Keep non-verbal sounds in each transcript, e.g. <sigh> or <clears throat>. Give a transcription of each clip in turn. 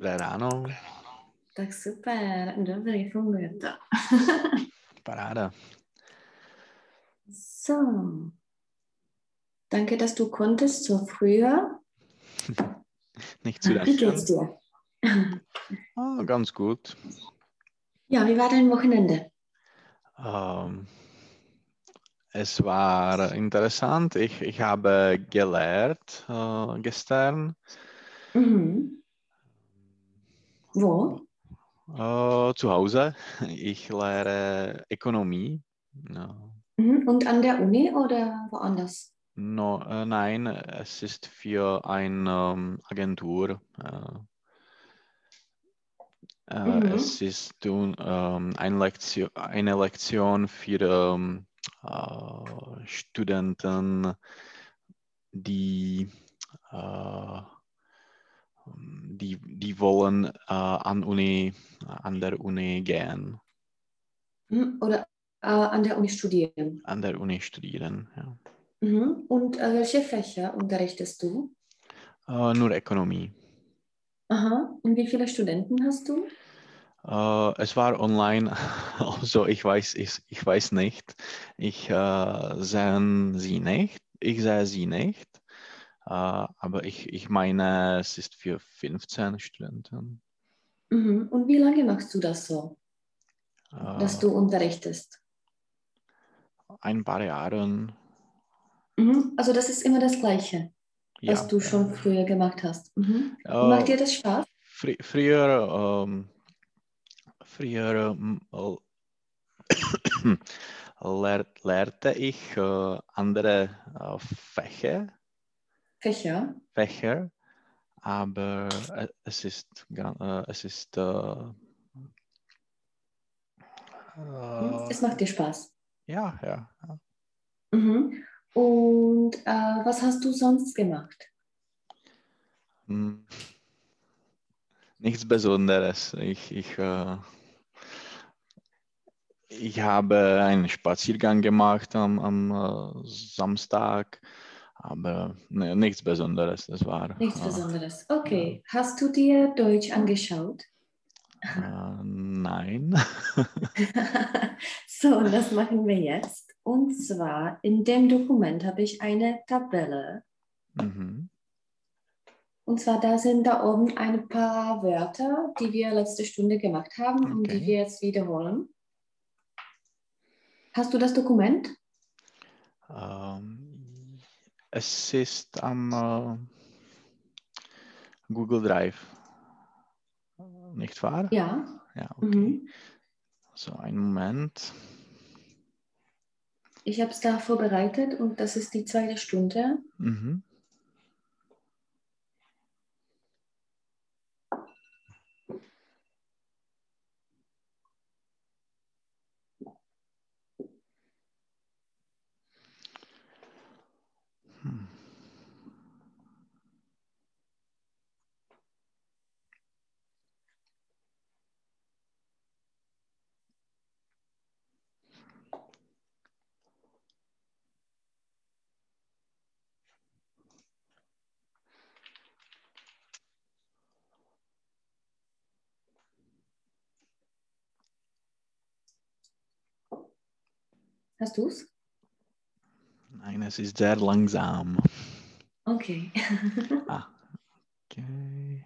Ráno. Tak super, dobrý, funguje <laughs> to. Paráda. So. Danke, dass du konntest so früher. <laughs> Nicht zu Wie geht's danken. dir? Ah, ganz gut. Ja, wie war dein Wochenende? Ähm, es war interessant. Ich, ich habe gelernt äh, gestern. Mhm. Wo? Äh, zu Hause. Ich lehre Ökonomie. Ja. Mhm. Und an der Uni oder woanders? No, äh, nein, es ist für eine ähm, Agentur. Äh, äh, Mhm. Es ist un- ähm, eine, Lektion, eine Lektion für ähm, äh, Studenten, die, äh, die, die wollen äh, an, Uni, an der Uni gehen, Mhm. Oder äh, an der Uni studieren? an der Uni studieren. Ja. Mhm. Und äh, welche Fächer unterrichtest du? Äh, nur Ökonomie. Aha. Und wie viele Studenten hast du? Äh, es war online, <laughs> also ich weiß, ich, ich weiß nicht. Ich äh, sehe sie nicht. Ich sehe sie nicht. Äh, aber ich, ich meine, es ist für 15 Studenten. Mhm. Und wie lange machst du das so, Äh, dass du unterrichtest? ein paar Jahren. Mhm. Also das ist immer das Gleiche, Ja. was du schon früher gemacht hast. Mhm. Äh, Macht dir das Spaß? fri früher, ähm, früher ähm, <coughs> lehr lernte ich äh, andere äh, Fächer. Fächer? Fächer, aber äh, es ist, äh, es ist äh, äh, Es macht dir Spaß. ja, ja, ja. Mhm. Und äh, was hast du sonst gemacht? Hm. Nichts Besonderes. Ich, ich, äh, ich habe einen Spaziergang gemacht am, am äh, Samstag, aber ne, nichts Besonderes. Das war Nichts Besonderes. Okay. Hast du dir Deutsch angeschaut? äh, nein. <laughs> <laughs> so, und das machen wir jetzt. Und zwar in dem Dokument habe ich eine Tabelle. mhm. Und zwar da sind da oben ein paar Wörter, die wir letzte Stunde gemacht haben und die Okay. wir jetzt wiederholen. Hast du das Dokument? Ähm, es ist am äh, Google Drive. Nicht wahr? Ja. Ja, okay. Mhm. So, einen Moment. Ich habe es da vorbereitet und das ist die zweite Stunde. Mhm. Hast du es? Nein, es ist sehr langsam. Okay. <laughs> Ah, okay.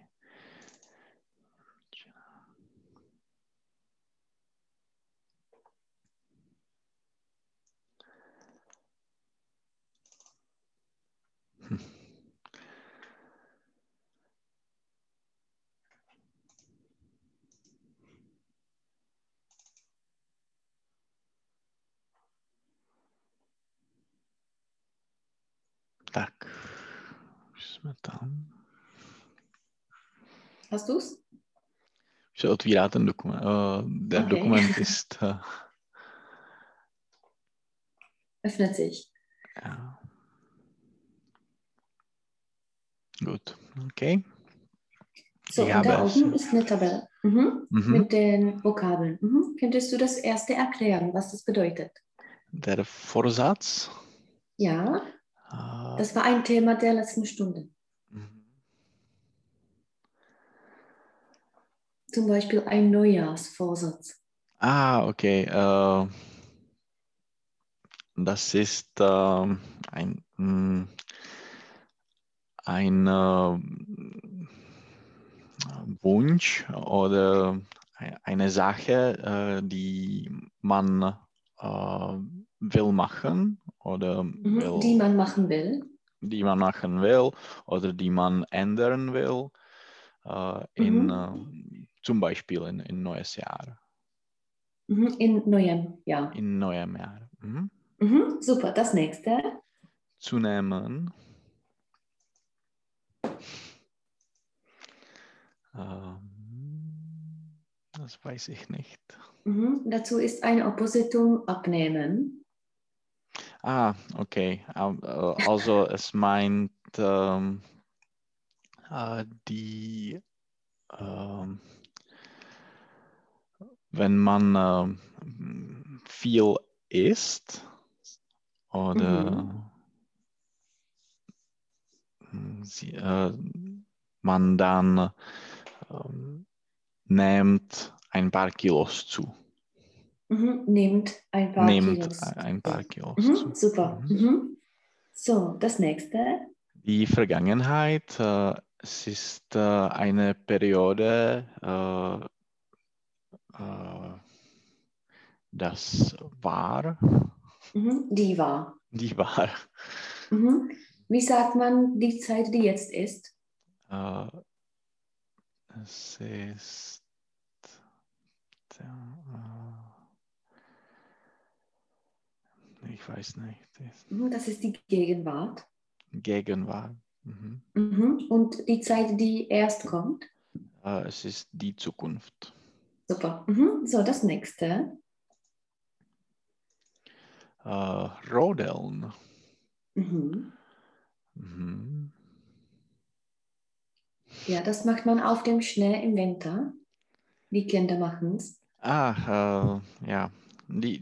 Tam. Hast du es? Už se otvírá ten dokument. Uh, der Okay. Dokument ist, uh, <laughs> Öffnet sich. ja. Gut, okay. So, Ich und da oben ist eine Tabelle mhm. Mhm. mit den Vokabeln. Mhm. Könntest du das erste erklären, was das bedeutet? Der Vorsatz. Ja, äh, das war ein Thema der letzten Stunde. Zum Beispiel ein Neujahrsvorsatz. Ah, okay. Äh, das ist ähm, ein, mh, ein äh, Wunsch oder e- eine Sache, äh, die man will machen oder Mhm. will, Die man machen will. die man machen will oder die man ändern will, in, äh, zum Beispiel in, in neues Jahr, Mhm. In neuem Jahr. in neuem Jahr. Mhm. Mhm. Super, das nächste. Zu nehmen. Ähm, das weiß ich nicht. Mhm. Dazu ist ein Oppositum abnehmen. Ah, okay. Äh, Also <laughs> es meint ähm, äh, die, ähm, wenn man ähm, viel isst oder mm, sie, äh, man dann ähm, nimmt ein paar Kilos zu. Mhm. Nimmt ein paar Nimmt Kilos. ein paar Kilos Mhm. zu. Super. Mhm. Mhm. So, das nächste. Die Vergangenheit, äh, es ist äh, eine Periode, äh, äh, das war, Mhm. Die war. die war, Mhm. Wie sagt man die Zeit, die jetzt ist? äh, es ist, äh, ich weiß nicht, Mhm. Das ist die Gegenwart. Gegenwart. Mhm. Mhm. Und die Zeit, die erst kommt. Äh, es ist die Zukunft. Super. Mhm. So, das nächste. Äh, Rodeln. Mhm. Mhm. Ja, das macht man auf dem Schnee im Winter. Die Kinder machen es. Ah, äh, ja. Die,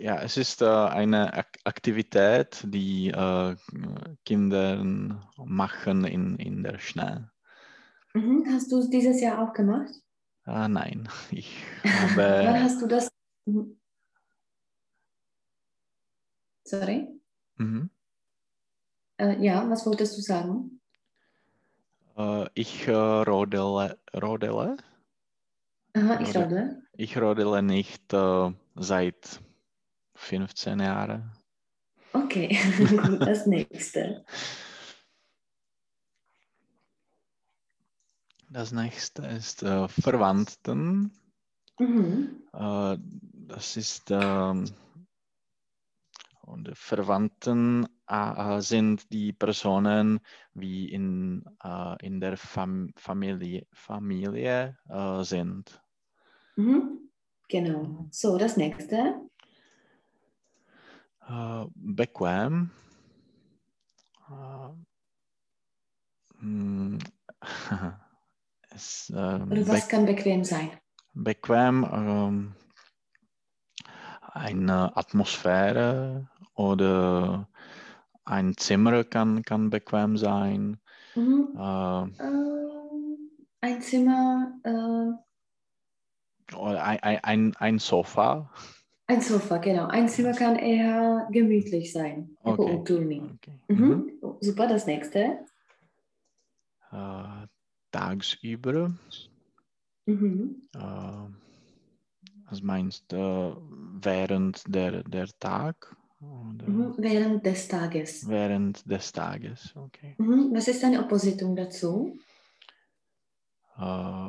ja, es ist äh, eine Ak Aktivität, die äh, Kinder machen in, in der Schnee. Mhm. Hast du es dieses Jahr auch gemacht? Ah, nein, <laughs> ich Wann habe, hast du das? Sorry? mhm. Äh, ja, was wolltest du sagen? äh, ich äh, rodele, rodele. Aha, ich Oder- rode. Ich rodele nicht äh, seit 15 Jahren. Okay, <laughs> das nächste. <laughs> Das nächste ist äh, Verwandten. Mhm. Äh, das ist ähm, und Verwandten äh, sind die Personen, wie in, äh, in der Fam Familie, Familie äh, sind. Mhm. Genau. So, das nächste. Äh, bequem. <laughs> Äh, hm, es, äh, Oder was kann bequem sein? bequem ähm, eine Atmosphäre oder ein Zimmer kann, kann bequem sein. Mhm. Äh, Ähm, ein Zimmer, äh, oder ein, ein- ein, Sofa. ein Sofa, genau. Ein Zimmer kann eher gemütlich sein. Okay. Okay. Mhm. Mhm. Super, das nächste. Äh, tagsüber. Mhm. Äh, was meinst du? Während der, der Tag? Mhm. Während des Tages. Während des Tages, okay. Mhm. Was ist eine Oppositum dazu? Äh,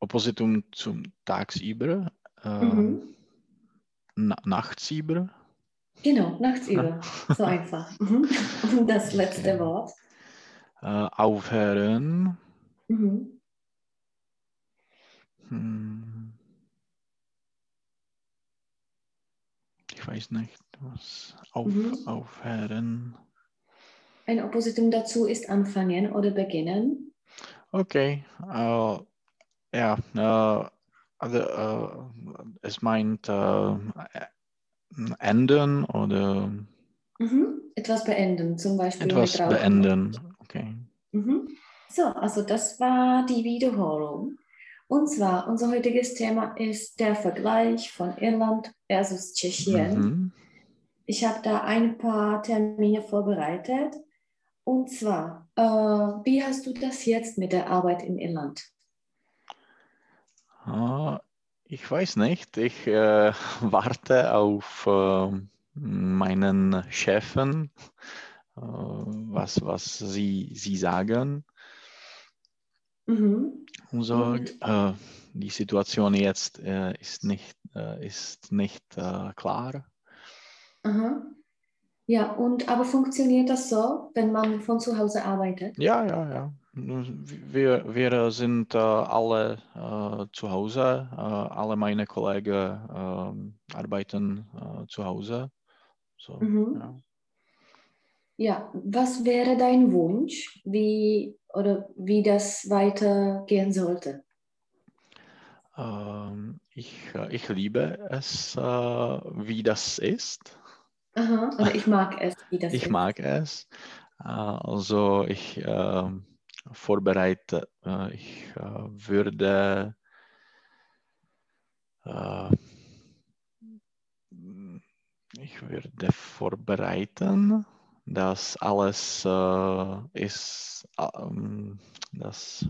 Oppositum zum tagsüber. Äh, Mhm. na, nachtsüber. Genau, nachtsüber. <laughs> So einfach. Mhm. Und <laughs> das letzte Okay. Wort. Äh, aufhören. Mhm. Hm. Ich weiß nicht, was auf, Mhm. aufhören. Ein Oppositum dazu ist anfangen oder beginnen. Okay, äh, ja, äh, also, äh, es meint enden oder Mhm. Etwas beenden, zum Beispiel etwas beenden. Okay. Mhm. So, also das war die Wiederholung. Und zwar, unser heutiges Thema ist der Vergleich von Irland versus Tschechien. Mhm. Ich habe da ein paar Termine vorbereitet. Und zwar, äh, wie hast du das jetzt mit der Arbeit in Irland? Ah, ich weiß nicht. Ich äh, <laughs> warte auf äh, meinen Chefen, was, was sie, sie sagen. Mhm. Und? äh, die Situation jetzt äh, ist nicht, äh, ist nicht äh, klar. Aha. Ja, und aber funktioniert das so, wenn man von zu Hause arbeitet? Ja, ja, ja. Wir, wir sind äh, alle äh, zu Hause. Äh, alle meine Kollegen ähm, arbeiten äh, zu Hause. So, Mhm. ja. Ja, was wäre dein Wunsch, wie oder wie das weitergehen sollte? Ähm, ich, äh, ich liebe es, äh, wie das ist. Aha, oder ich mag es, wie das <laughs> Ich ist. mag es. Äh, also ich ähm, vorbereite, ich würde ich würde vorbereiten, dass alles äh, ist, ähm, das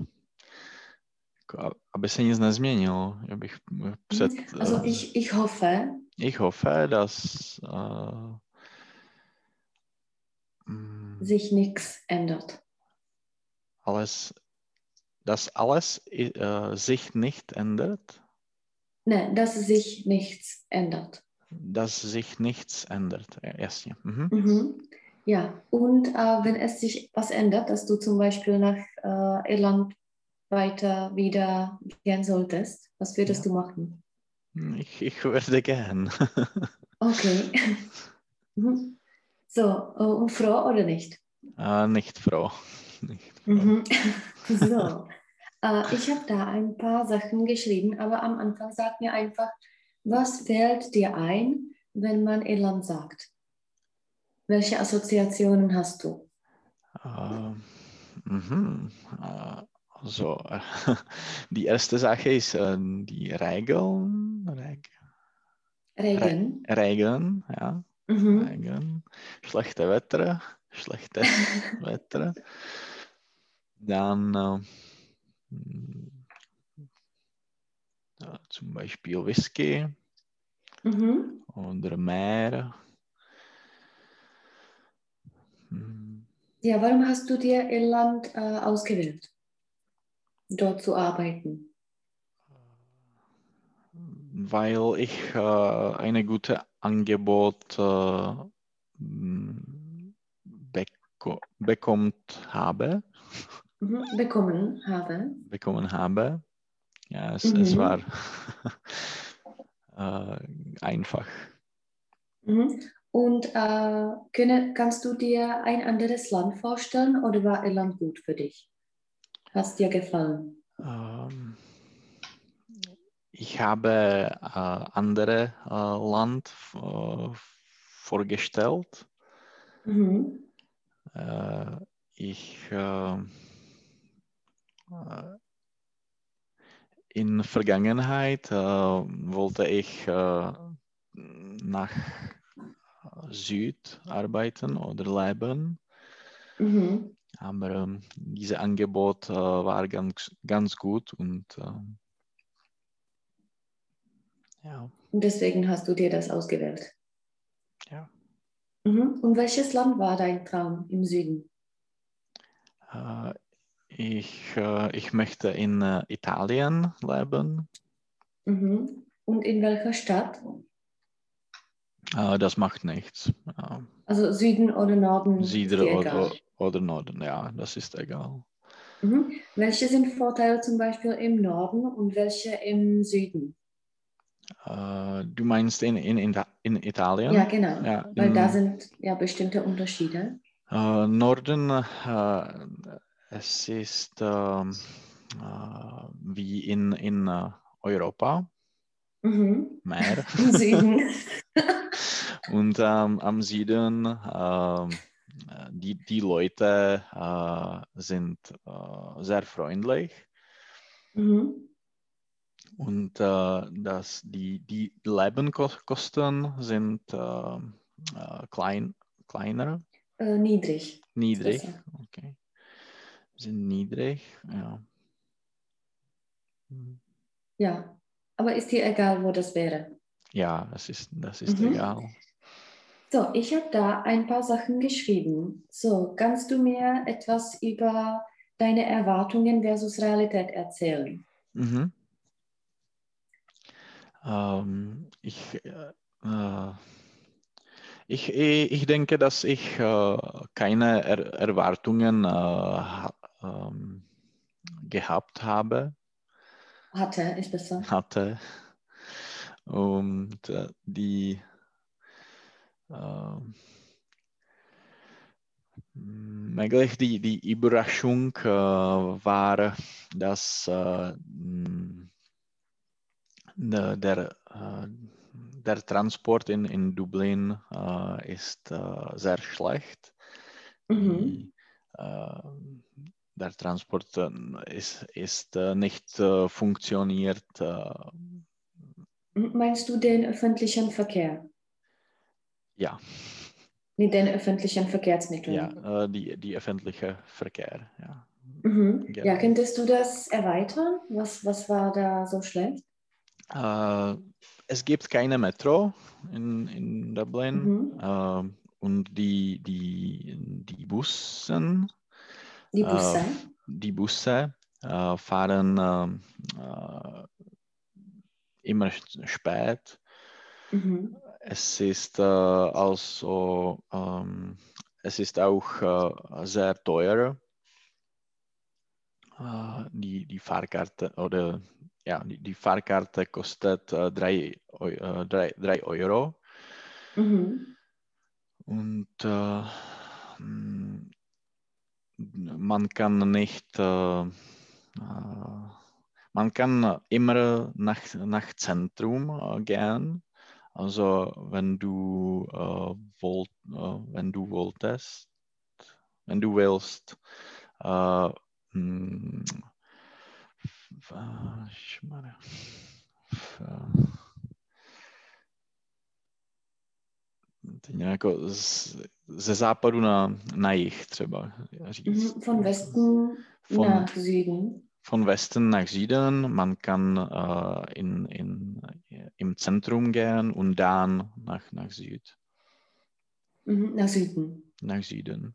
aby se nic nezměnilo. Já bych eh, před, Also eh, ich, ich hoffe, ich hoffe, dass äh, sich nichts ändert. alles, dass alles äh, sich nicht ändert, Ne, dass sich nichts ändert. dass sich nichts ändert. Ja, Yes, ja. Mhm. Mhm. Ja, und äh, wenn es sich was ändert, dass du zum Beispiel nach äh, Irland weiter wieder gehen solltest, was würdest Ja. du machen? Ich, ich würde gern. <laughs> Okay. <laughs> Mhm. So, äh, und froh oder nicht? <laughs> äh, nicht froh. Nicht froh. Mhm. So, ich habe da ein paar Sachen geschrieben, aber am Anfang sag mir einfach, was fällt dir ein, wenn man Irland sagt? Welche Assoziationen hast du? Äh, mhm. Äh, also, äh, <laughs> die erste Sache ist äh, die Regeln. Reg Regen. Regeln, ja. Mhm. Regen. Schlechte Wetter. Schlechtes <laughs> Wetter. Dann äh, mm, ja, zum Beispiel Whisky Mhm. oder Meer. Ja, warum hast du dir Irland äh, ausgewählt, dort zu arbeiten? Weil ich äh, eine gute Angebot äh, beko bekommt habe, Mhm. Bekommen habe. bekommen habe. Ja, es, es Mhm. war <laughs> äh, einfach. Mhm. Und äh, könne, kannst du dir ein anderes Land vorstellen oder war Irland gut für dich? Es dir gefallen? Ähm, ich habe äh, andere äh, Land äh, vorgestellt. Mhm. Äh, ich äh, äh, in Vergangenheit äh, wollte ich nach Süd arbeiten oder leben, Mhm. aber ähm, dieses Angebot äh, war ganz, ganz gut und ähm, ja, Und deswegen hast du dir das ausgewählt. Ja. Mhm. Und welches Land war dein Traum im Süden? äh, ich, äh, ich möchte in äh, Italien leben. Mhm. Und in welcher Stadt? Äh, das macht nichts. Äh, Also Süden oder Norden? Süden oder, oder Norden, ja, das ist egal. Mhm. Welche sind Vorteile zum Beispiel im Norden und welche im Süden? Äh, du meinst in, in, in, in Italien? Ja, genau. Ja, Weil da im sind ja bestimmte Unterschiede. äh, Norden, äh, es ist ähm, äh, wie in, in äh, Europa Mhm. mehr. <laughs> Im Süden. <laughs> Und ähm, am Süden, äh, die, die Leute äh, sind äh, sehr freundlich. mhm. Und äh, dass die, die Lebenkosten sind äh, äh, klein, kleiner, niedrig. niedrig. Okay. Sind niedrig, ja. Hm. Ja. Aber ist dir egal, wo das wäre? Ja, das ist, das ist Mhm. egal. So, ich habe da ein paar Sachen geschrieben. So, kannst du mir etwas über deine Erwartungen versus Realität erzählen? Mhm. Ähm, ich, äh, äh, ich, ich denke, dass ich äh, keine er Erwartungen äh, ähm, gehabt habe, Hatte, ist besser. hatte. Und äh, die äh, Eigentlich die, die Überraschung äh, war, dass äh, der, der, äh, der Transport in, in Dublin ist sehr schlecht. Mhm. Der Transport ist, ist nicht funktioniert. Meinst du den öffentlichen Verkehr? Ja, Mit den öffentlichen Verkehrsmitteln? ja äh, die, die öffentliche Verkehr. Ja. Mhm. Genau. Ja, könntest du das erweitern? Was, was war da so schlecht? Äh, es gibt keine Metro in, in Dublin Mhm. äh, und die, die, die Bussen, Die Äh, Busse? die Busse äh, fahren äh, immer spät. Mhm. Es ist äh, also, ähm, es ist auch äh, sehr teuer. Äh, die, die Fahrkarte oder ja, die, die Fahrkarte kostet äh, 3 Eu- äh, Euro. Mhm. Und äh, m, man kann nicht, äh, man kann immer nach, nach Zentrum gehen. Also wenn du, äh, wollt, äh, wenn du wolltest, wenn du willst, äh, m, f- äh, Ježišmarja, f- teď jako z, ze západu na, na jih třeba říct. Mhm. Von Westen Von, nach Süden. Von Westen nach Süden. Man kann äh, in, in, im Zentrum gehen und dann nach, nach Süd, Mhm. Nach Süden. nach Süden.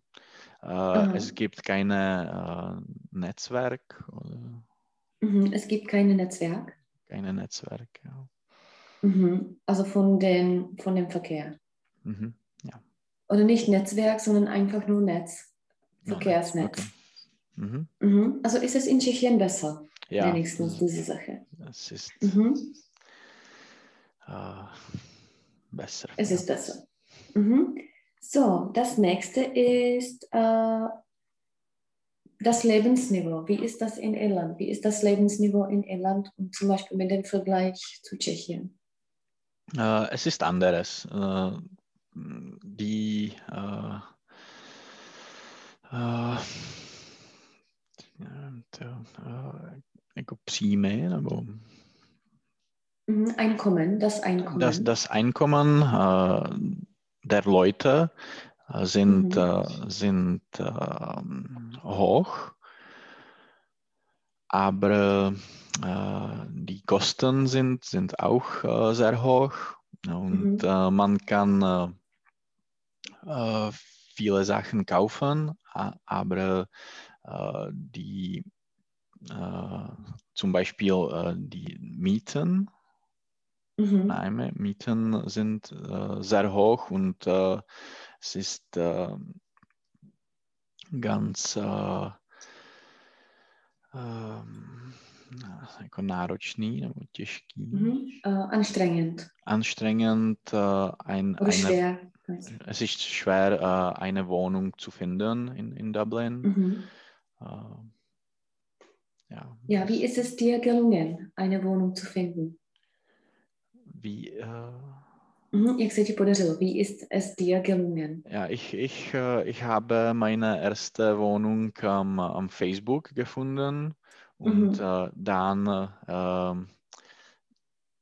Äh, es gibt keine äh, Netzwerk oder Mhm. Es gibt kein Netzwerk. keine Netzwerk. Ja. Mhm. Also von, den, von dem Verkehr. Mhm. Oder nicht Netzwerk, sondern einfach nur Netz. Ja, Verkehrsnetz. okay. Mhm. Mhm. Also ist es in Tschechien besser, Ja, wenigstens diese Sache. es ist Mhm. äh, besser. Es ist besser. Mhm. So, das nächste ist äh, das Lebensniveau. Wie ist das in Irland? Wie ist das Lebensniveau in Irland und zum Beispiel mit dem Vergleich zu Tschechien? Äh, es ist anderes. Äh, die äh, to, äh, jako příjmy nebo. Einkommen, das Einkommen. das, das Einkommen äh, der Leute äh, sind, Mhm. äh, sind ähm, hoch, aber äh, die Kosten sind, sind auch äh, sehr hoch und Mhm. äh, man kann äh, äh, viele Sachen kaufen, aber äh, die äh, zum Beispiel äh, die Mieten, Mhm. Heime, Mieten sind äh, sehr hoch und äh, es ist äh, ganz äh, Mhm. Äh, anstrengend anstrengend, äh, ein, oder eine, schwer. es ist schwer, äh, eine Wohnung zu finden in, in Dublin. Mhm. Äh, ja, Ja, wie ist es dir gelungen, eine Wohnung zu finden? wie, äh, Mhm. Jak se ti podařilo? Wie ist es dir gelungen? ja, ich, ich, äh, ich habe meine erste Wohnung am, am Facebook gefunden und Mhm. äh, dann äh, ähm,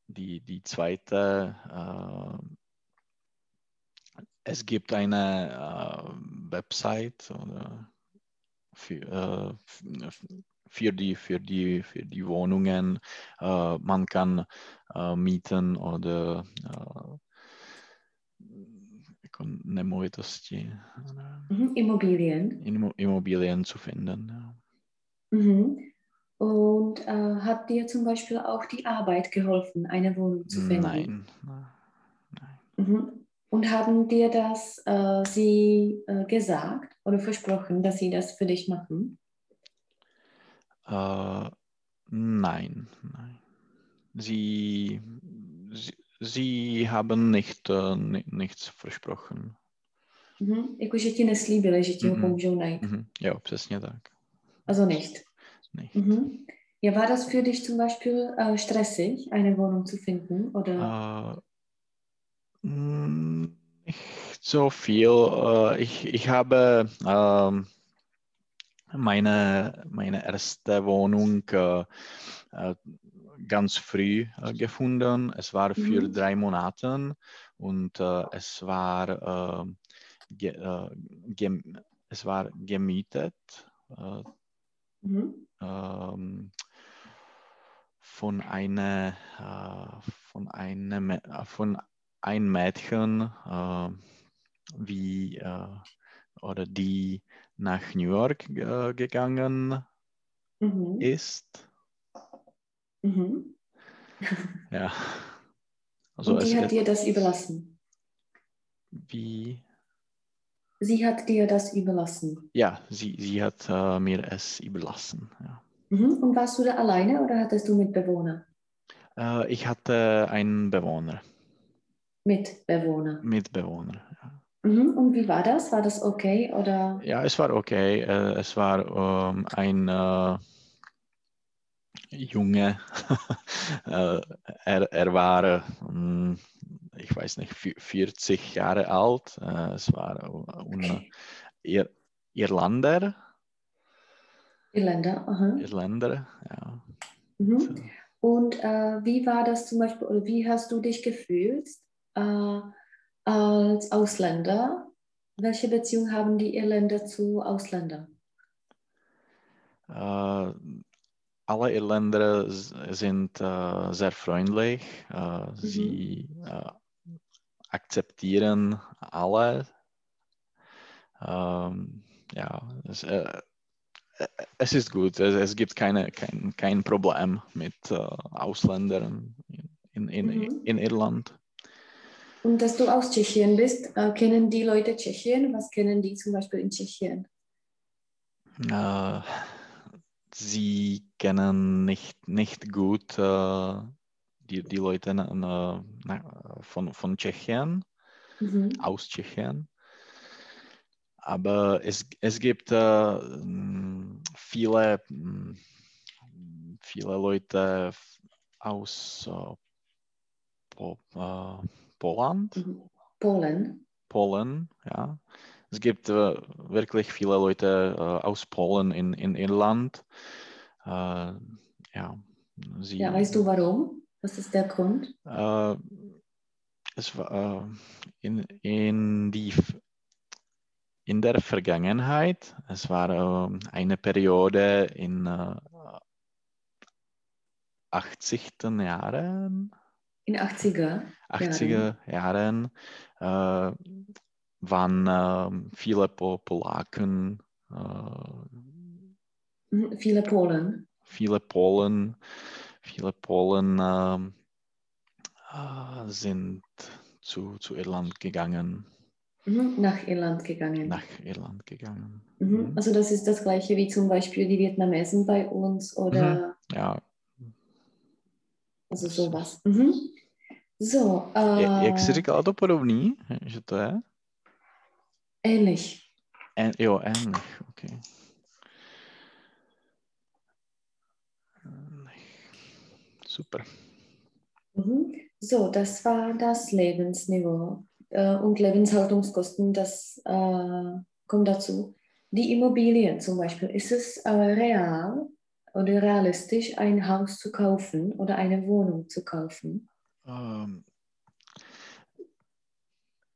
die, die zweite, äh, es gibt eine äh, Website oder für, äh, für, die, für, die, für die Wohnungen. Äh, man kann äh, mieten oder nemovitosti. Mhm, Immobilien. Immobilien zu finden. Ja. Mhm. Und äh, hat dir zum Beispiel auch die Arbeit geholfen, eine Wohnung zu finden? Nein. Nein. Mhm. Und haben dir das äh, sie äh, gesagt oder versprochen, dass sie das für dich machen? Äh, nein, nein. Sie, sie, sie haben nicht, uh, nichts versprochen. Mhm. Jako, že ti neslíbili, že ti ho pomůžou najít. Mhm. Jo, přesně tak. Also nicht. Nicht. Mhm. Ja, war das für dich zum Beispiel äh, stressig, eine Wohnung zu finden? Oder? Äh, nicht so viel. Äh, ich, ich habe ähm, meine, meine erste Wohnung äh, äh, ganz früh gefunden. Es war für mhm. drei Monate und es war, äh, ge, äh, es war gemietet mhm. ähm, von einer von einem von ein Mädchen wie oder die nach New York äh, gegangen mhm. ist. Mhm. <laughs> ja. Also Und die hat dir das überlassen? Wie? Sie hat dir das überlassen? Ja, sie, sie hat äh, mir es überlassen. Ja. Mhm. Und warst du da alleine oder hattest du Mitbewohner? Äh, ich hatte einen Bewohner. Mitbewohner? Mitbewohner. Und wie war das? War das okay oder? Ja, es war okay. Äh, es war ähm, ein äh, Junge. <laughs> äh, er, er war, ähm, ich weiß nicht, 40 Jahre alt. Äh, es war okay. Ir Irlander. Irländer, aha. Irländer, ja. Mhm. So. Und äh, wie war das zum Beispiel, oder wie hast du dich gefühlt? Äh, als Ausländer. Welche Beziehung haben die Irländer zu Ausländern? Uh, alle Irländer sind uh, sehr freundlich. Uh, mhm. Sie akzeptieren alle. Ähm, ja, es, es, ist gut. Es, es gibt keine, kein, kein Problem mit Ausländern in, in, mhm. in Irland. Und dass du aus Tschechien bist, äh, kennen die Leute Tschechien? Was kennen die zum Beispiel in Tschechien? Äh, sie kennen nicht, nicht gut äh, die, die Leute na, na, von, von Tschechien, mhm. aus Tschechien. Aber es, es gibt äh, viele, viele Leute aus äh, Poland. Mhm. Polen. Polen, ja. Es gibt äh, wirklich viele Leute äh, aus Polen in, in Irland. Äh, ja, sie, ja, weißt du warum? Was ist der Grund? Äh, es war äh, in, in, die, in der Vergangenheit, es war äh, eine Periode in 80. Jahren, in 80er, 80er Jahren, äh, waren äh, viele po Polaken. Äh, mhm, viele Polen. Viele Polen, viele Polen ähm, äh, sind zu, zu Irland gegangen. Mhm, nach Irland gegangen. Nach Irland gegangen. Mhm. Also das ist das gleiche wie zum Beispiel die Vietnamesen bei uns oder? Mhm. Ja. Also sowas. Mhm. So, uh, Jak jsi říkala to podobný, že to je? Ähnlich. Ä jo, ähnlich, okay. Super. Mhm. So, das war das Lebensniveau äh, und Lebenshaltungskosten, das äh, kommt dazu. Die Immobilien zum Beispiel, ist es äh, real oder realistisch, ein Haus zu kaufen oder eine Wohnung zu kaufen? Ähm,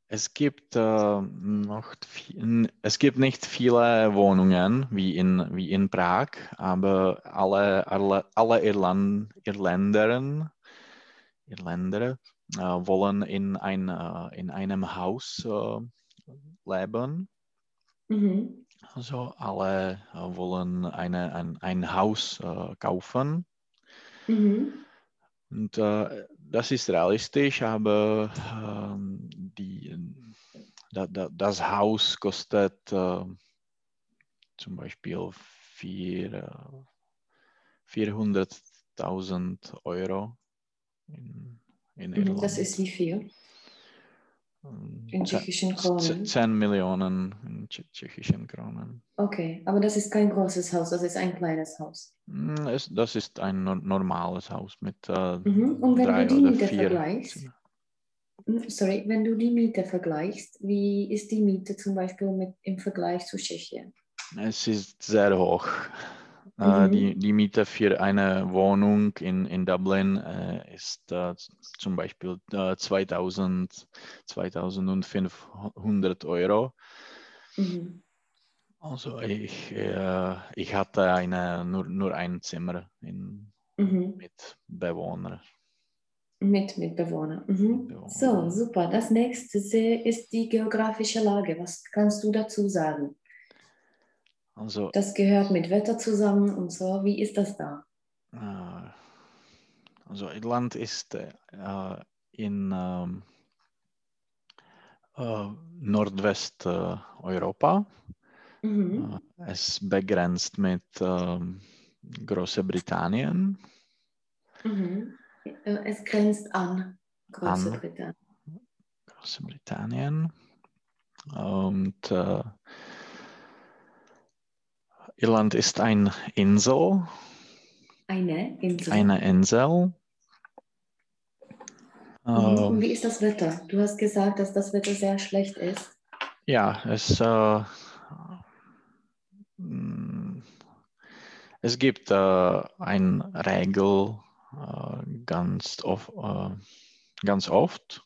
es gibt äh, noch viel, es gibt nicht viele Wohnungen wie in, wie in Prag, aber alle, alle, alle Irland, Irländer, Irländer äh, wollen in, ein, äh, in einem Haus äh, leben. Mhm. Also alle äh, wollen eine, ein, ein Haus äh, kaufen. Mhm. Und das ist realistisch, aber ähm, die, da, da, das Haus kostet äh, zum Beispiel vier, 400.000 Euro in, in Mhm. Irland. Das ist wie viel? Ähm, In tschechischen Kronen. 10 Millionen in tsch tschechischen Kronen. Okay, aber das ist kein großes Haus, das ist ein kleines Haus. Mm, das ist ein nor- normales Haus mit äh, Mhm. Und wenn drei du die Miete vergleichst, Zimmern. Hm, Sorry, wenn du die Miete vergleichst, wie ist die Miete zum Beispiel mit, im Vergleich zu Tschechien? Es ist sehr hoch. Äh, Mhm. die, die Miete für eine Wohnung in, in Dublin äh, ist äh, zum Beispiel äh, 2000, 2500 Euro. Mhm. Also ich, äh, ich hatte eine, nur, nur ein Zimmer in, Mhm. mit Bewohnern. Mit Mitbewohner. Mhm. Mitbewohner. So, super. Das nächste ist die geografische Lage. Was kannst du dazu sagen? Also Das gehört mit Wetter zusammen und so. Wie ist das da? Äh, Also Irland ist äh, in ähm, äh, Nordwesteuropa. Mhm. Äh, es begrenzt mit ähm, Großbritannien. Mhm. Äh, Es grenzt an Großbritannien. Großbritannien. Und äh, Irland ist eine Insel, Eine Insel. eine Insel. Und Ähm, wie ist das Wetter? Du hast gesagt, dass das Wetter sehr schlecht ist. Ja, es, äh, mm, es gibt äh, eine Regel äh, ganz, of, äh, ganz oft.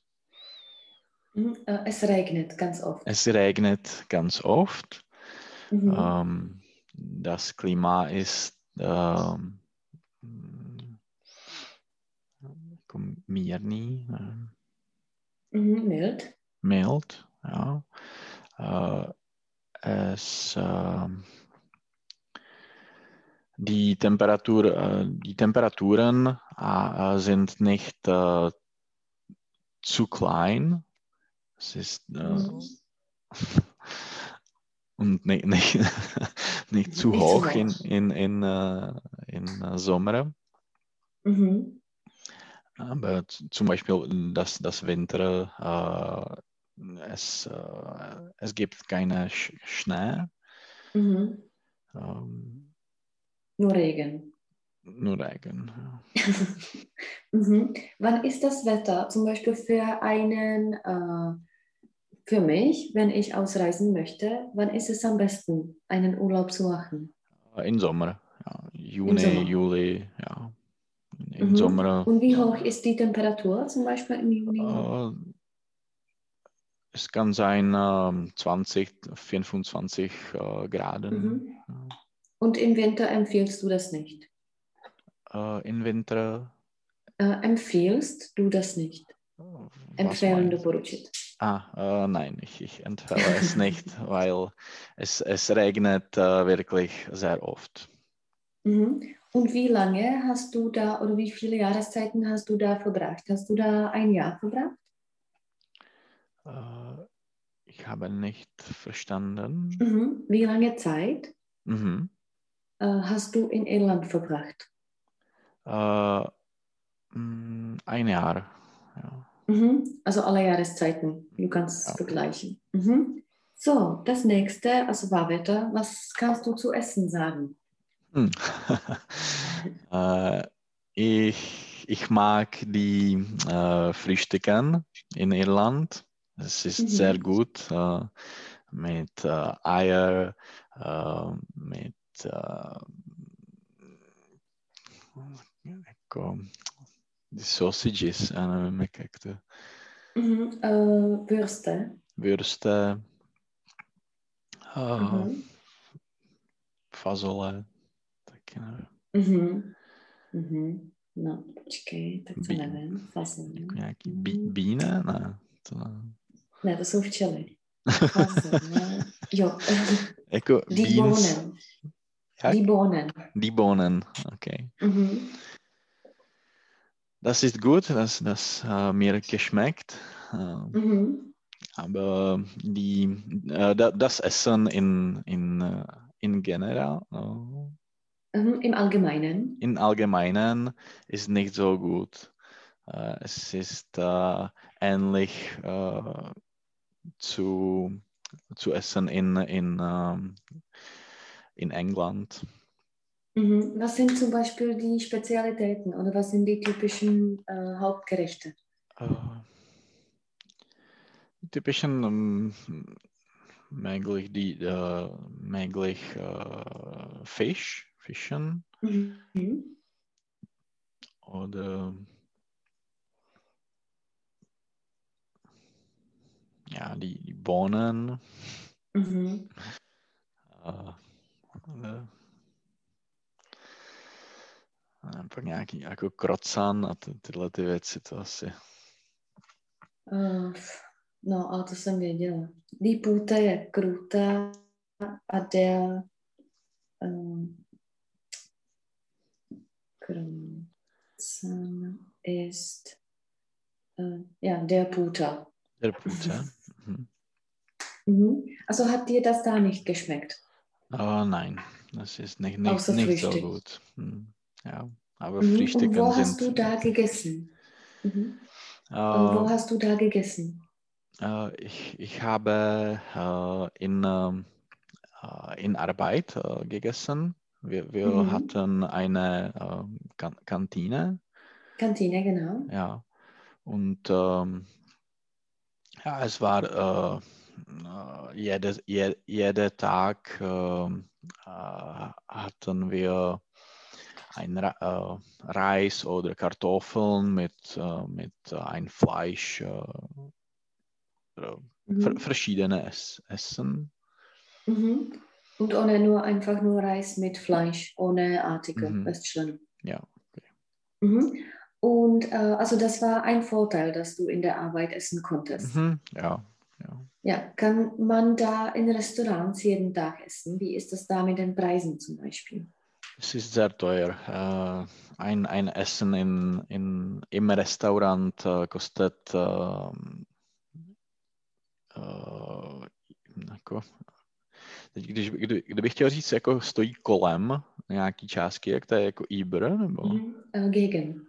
Mhm. Äh, Es regnet ganz oft. Es regnet ganz oft. Mhm. Ähm, das Klima ist ähm, mírný, äh, Mhm. Mild. mild. Ja. Äh, es, ähm, die, Temperatur, äh, die Temperaturen äh, sind nicht äh, zu klein. Es ist äh, Mhm. <laughs> und nicht, nicht, <laughs> nicht zu Nicht zu hoch in, hoch. in, in, äh, in äh, Sommer. Mhm. Aber zum Beispiel das, das Winter, äh, es, äh, es gibt keine Sch Schnee, Mhm. ähm, Nur Regen. nur Regen. Ja. <laughs> mhm. Wann ist das Wetter zum Beispiel für einen, äh, für mich, wenn ich ausreisen möchte, wann ist es am besten, einen Urlaub zu machen? Äh, Im Sommer, ja. Juni, Sommer. Juli, ja. Im Mhm. Sommer. Und wie hoch ist die Temperatur zum Beispiel im Juni? Äh, es kann sein ähm, 20, 25 äh, Grad. Mhm. Und im Winter empfiehlst du das nicht? Äh, Im Winter. Äh, empfiehlst du das nicht? äh, was Empfehlen meinst- doporučit. Ah, äh, nein, ich, ich empfehle es <laughs> nicht, weil es, es regnet äh, wirklich sehr oft. Mhm. Und wie lange hast du da oder wie viele Jahreszeiten hast du da verbracht? Hast du da ein Jahr verbracht? Äh, ich habe nicht verstanden. Mhm. Wie lange Zeit Mhm. äh, hast du in Irland verbracht? Äh, mh, ein Jahr. Ja. Mhm. Also alle Jahreszeiten. Du kannst es Ja. vergleichen. Mhm. So, das nächste, also Warwetter. Was kannst du zu essen sagen? Hm. <laughs> äh, ich, ich mag die äh, Frühstücken in Irland. Es ist Mhm. sehr gut äh, mit äh, Eier, äh, mit äh, sausages, já nevím, jak, jak to, Mhm. Uh, Würste. würste, uh, Mhm. fazole, taky nevím, Mhm. Mhm. No, počkej, tak to Bí- nevím. Fasole. jako nějaký bí, bíne, ne, to ne. Ne, to jsou včely. <laughs> Jo. Jako beans, Libonen. Jak? Libonen. die Bohnen, okay. Mhm. Das ist gut, das, das uh, mir geschmeckt. Uh, Mhm. aber die, äh, da, das Essen in, in, äh, in general, äh, Mhm. Im Allgemeinen. in Allgemeinen ist nicht so gut. Äh, es ist äh, ähnlich äh, zu, zu essen in, in, ähm, in England. Mhm. Was sind zum Beispiel die Spezialitäten oder was sind die typischen äh, Hauptgerichte? Äh, typischen ähm, möglich die äh, möglich äh, Fisch, Fischen Mhm. oder ja, die, die Bohnen. Mhm. Uh, pak nějaký jako krocan a ty, tyhle ty věci, to asi. Uh, no, ale to jsem věděla. Die Pute je krutá a der um, ist uh, ja, der Puter. Der Pute. Mhm. Mhm. Also hat dir das da nicht geschmeckt? Oh nein, das ist nicht, nicht, nicht so gut. Hm. Ja, aber Mhm. Und Frühstücken wo hast du da gegessen? Mhm. Und wo Äh, hast du da gegessen? äh, ich, ich habe äh, in, ähm, äh, in Arbeit äh, gegessen. Wir, wir Mhm. hatten eine kan Kantine. Kantine, genau. Ja, und ähm, ja, es war äh, äh, jede, je, jeder Tag ähm, äh, hatten wir ein äh, Reis oder Kartoffeln mit, äh, mit äh, ein Fleisch, äh, Mhm. verschiedene Ess Essen. Mhm. Und ohne nur einfach nur Reis mit Fleisch, ohne Artikel. Mhm. Ist schlimm. Ja, Mhm. Und äh, also das war ein Vorteil, dass du in der Arbeit essen konntest. mhm. ja, ja. Ja, kann man da in Restaurants jeden Tag essen? Wie ist das da mit den Preisen zum Beispiel? Es ist sehr teuer. Äh, ein, ein Essen in, in, im Restaurant äh, kostet äh, jako, teď, když, kdy, kdybych chtěl říct, jako stojí kolem nějaký částky, jak to je jako Uber, nebo Mhm. Äh, gegen.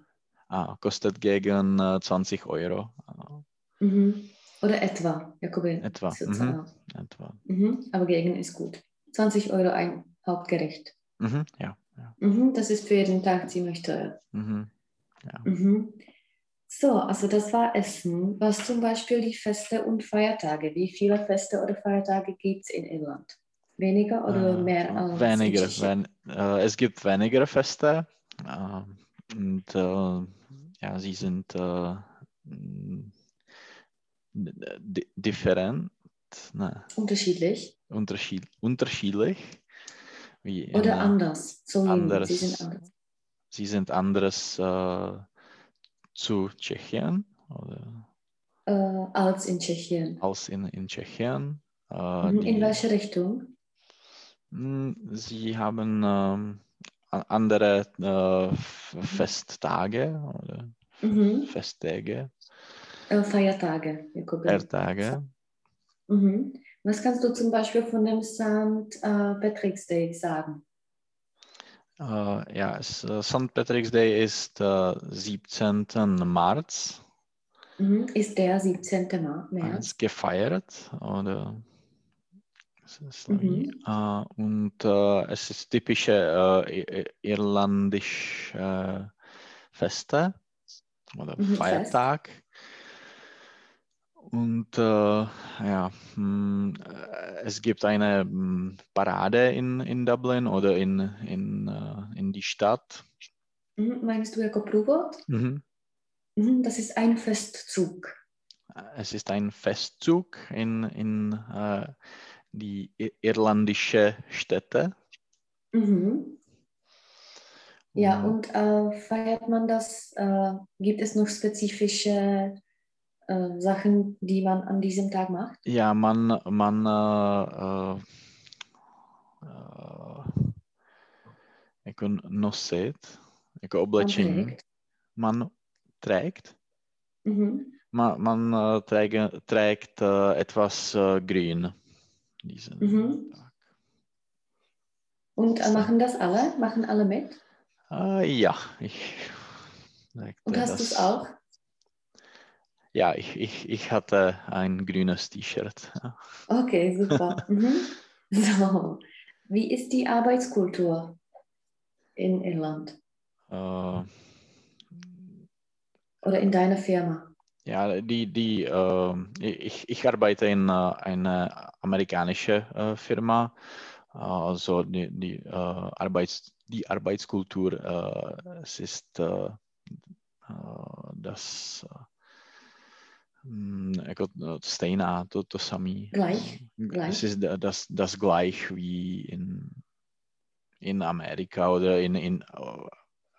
a kostet gegen äh, 20 Euro. A, Mhm. Oder etwa, Jakobi. Etwa, mhm. etwa. Mhm. Aber gegen ist gut. 20 Euro ein Hauptgericht. Mhm, ja, ja. Mhm. Das ist für jeden Tag ziemlich teuer. Mhm, ja. Mhm. So, also das war Essen. Was zum Beispiel die Feste und Feiertage? Wie viele Feste oder Feiertage gibt es in Irland? Weniger oder Äh, mehr als weniger, wenn, äh, es gibt weniger Feste äh, und äh, ja, sie sind äh, different, ne, Unterschiedlich unterschied unterschiedlich. Wie in, oder äh, anders? So, anderes. sie sind anders. Sie sind anderes äh, zu Tschechien oder Äh, als in Tschechien. als in, in Tschechien. Äh, Mhm. In die- welche Richtung? Mm, Sie haben ähm, andere äh, Festtage oder Mhm. Festtage, Äh, Feiertage. Feiertage. Mhm. Was kannst du zum Beispiel von dem St. Äh, Patrick's Day sagen? Äh, ja, es, äh, St. Patrick's Day ist äh, 17. März Mhm. Ist der 17. Ma- März? als gefeiert oder ist, Mhm. äh, und es ist typische i- i- irlandisch äh, Feste oder Mhm, Fest. Und äh, ja, mh, äh, es gibt eine mh, Parade in, in Dublin oder in, in, äh, in die Stadt. Mhm. Meinst du Jakob Ruwort? Mhm. Mhm, Das ist ein Festzug. Es ist ein Festzug in, in äh, die irlandische Städte. Mhm. Ja, Und- äh, feiert man das? Äh, gibt es noch spezifische äh, Sachen, die man an diesem Tag macht? Ja, man, man jako nosit, jako Man oblečení, trägt. man trägt. Mhm. Man, man äh, trägt äh, etwas äh, grün. Diesen Mhm. Tag. Und äh, machen das alle? Machen alle mit? Äh, ja, ich Und hast du es auch? Ja, ich, ich, ich hatte ein grünes T-Shirt. Okay, super. <laughs> Mhm. So, wie ist die Arbeitskultur in Irland Äh, oder in deiner Firma? Ja, die, die, ähm, ich, ich arbeite in äh, einer amerikanischen Firma. Also die, die, Arbeits, die Arbeitskultur, es ist das jako eh, stejná, to, to samé. Gleich, Äh, gleich. Es ist da- das, das gleich wie in, in Amerika oder in, in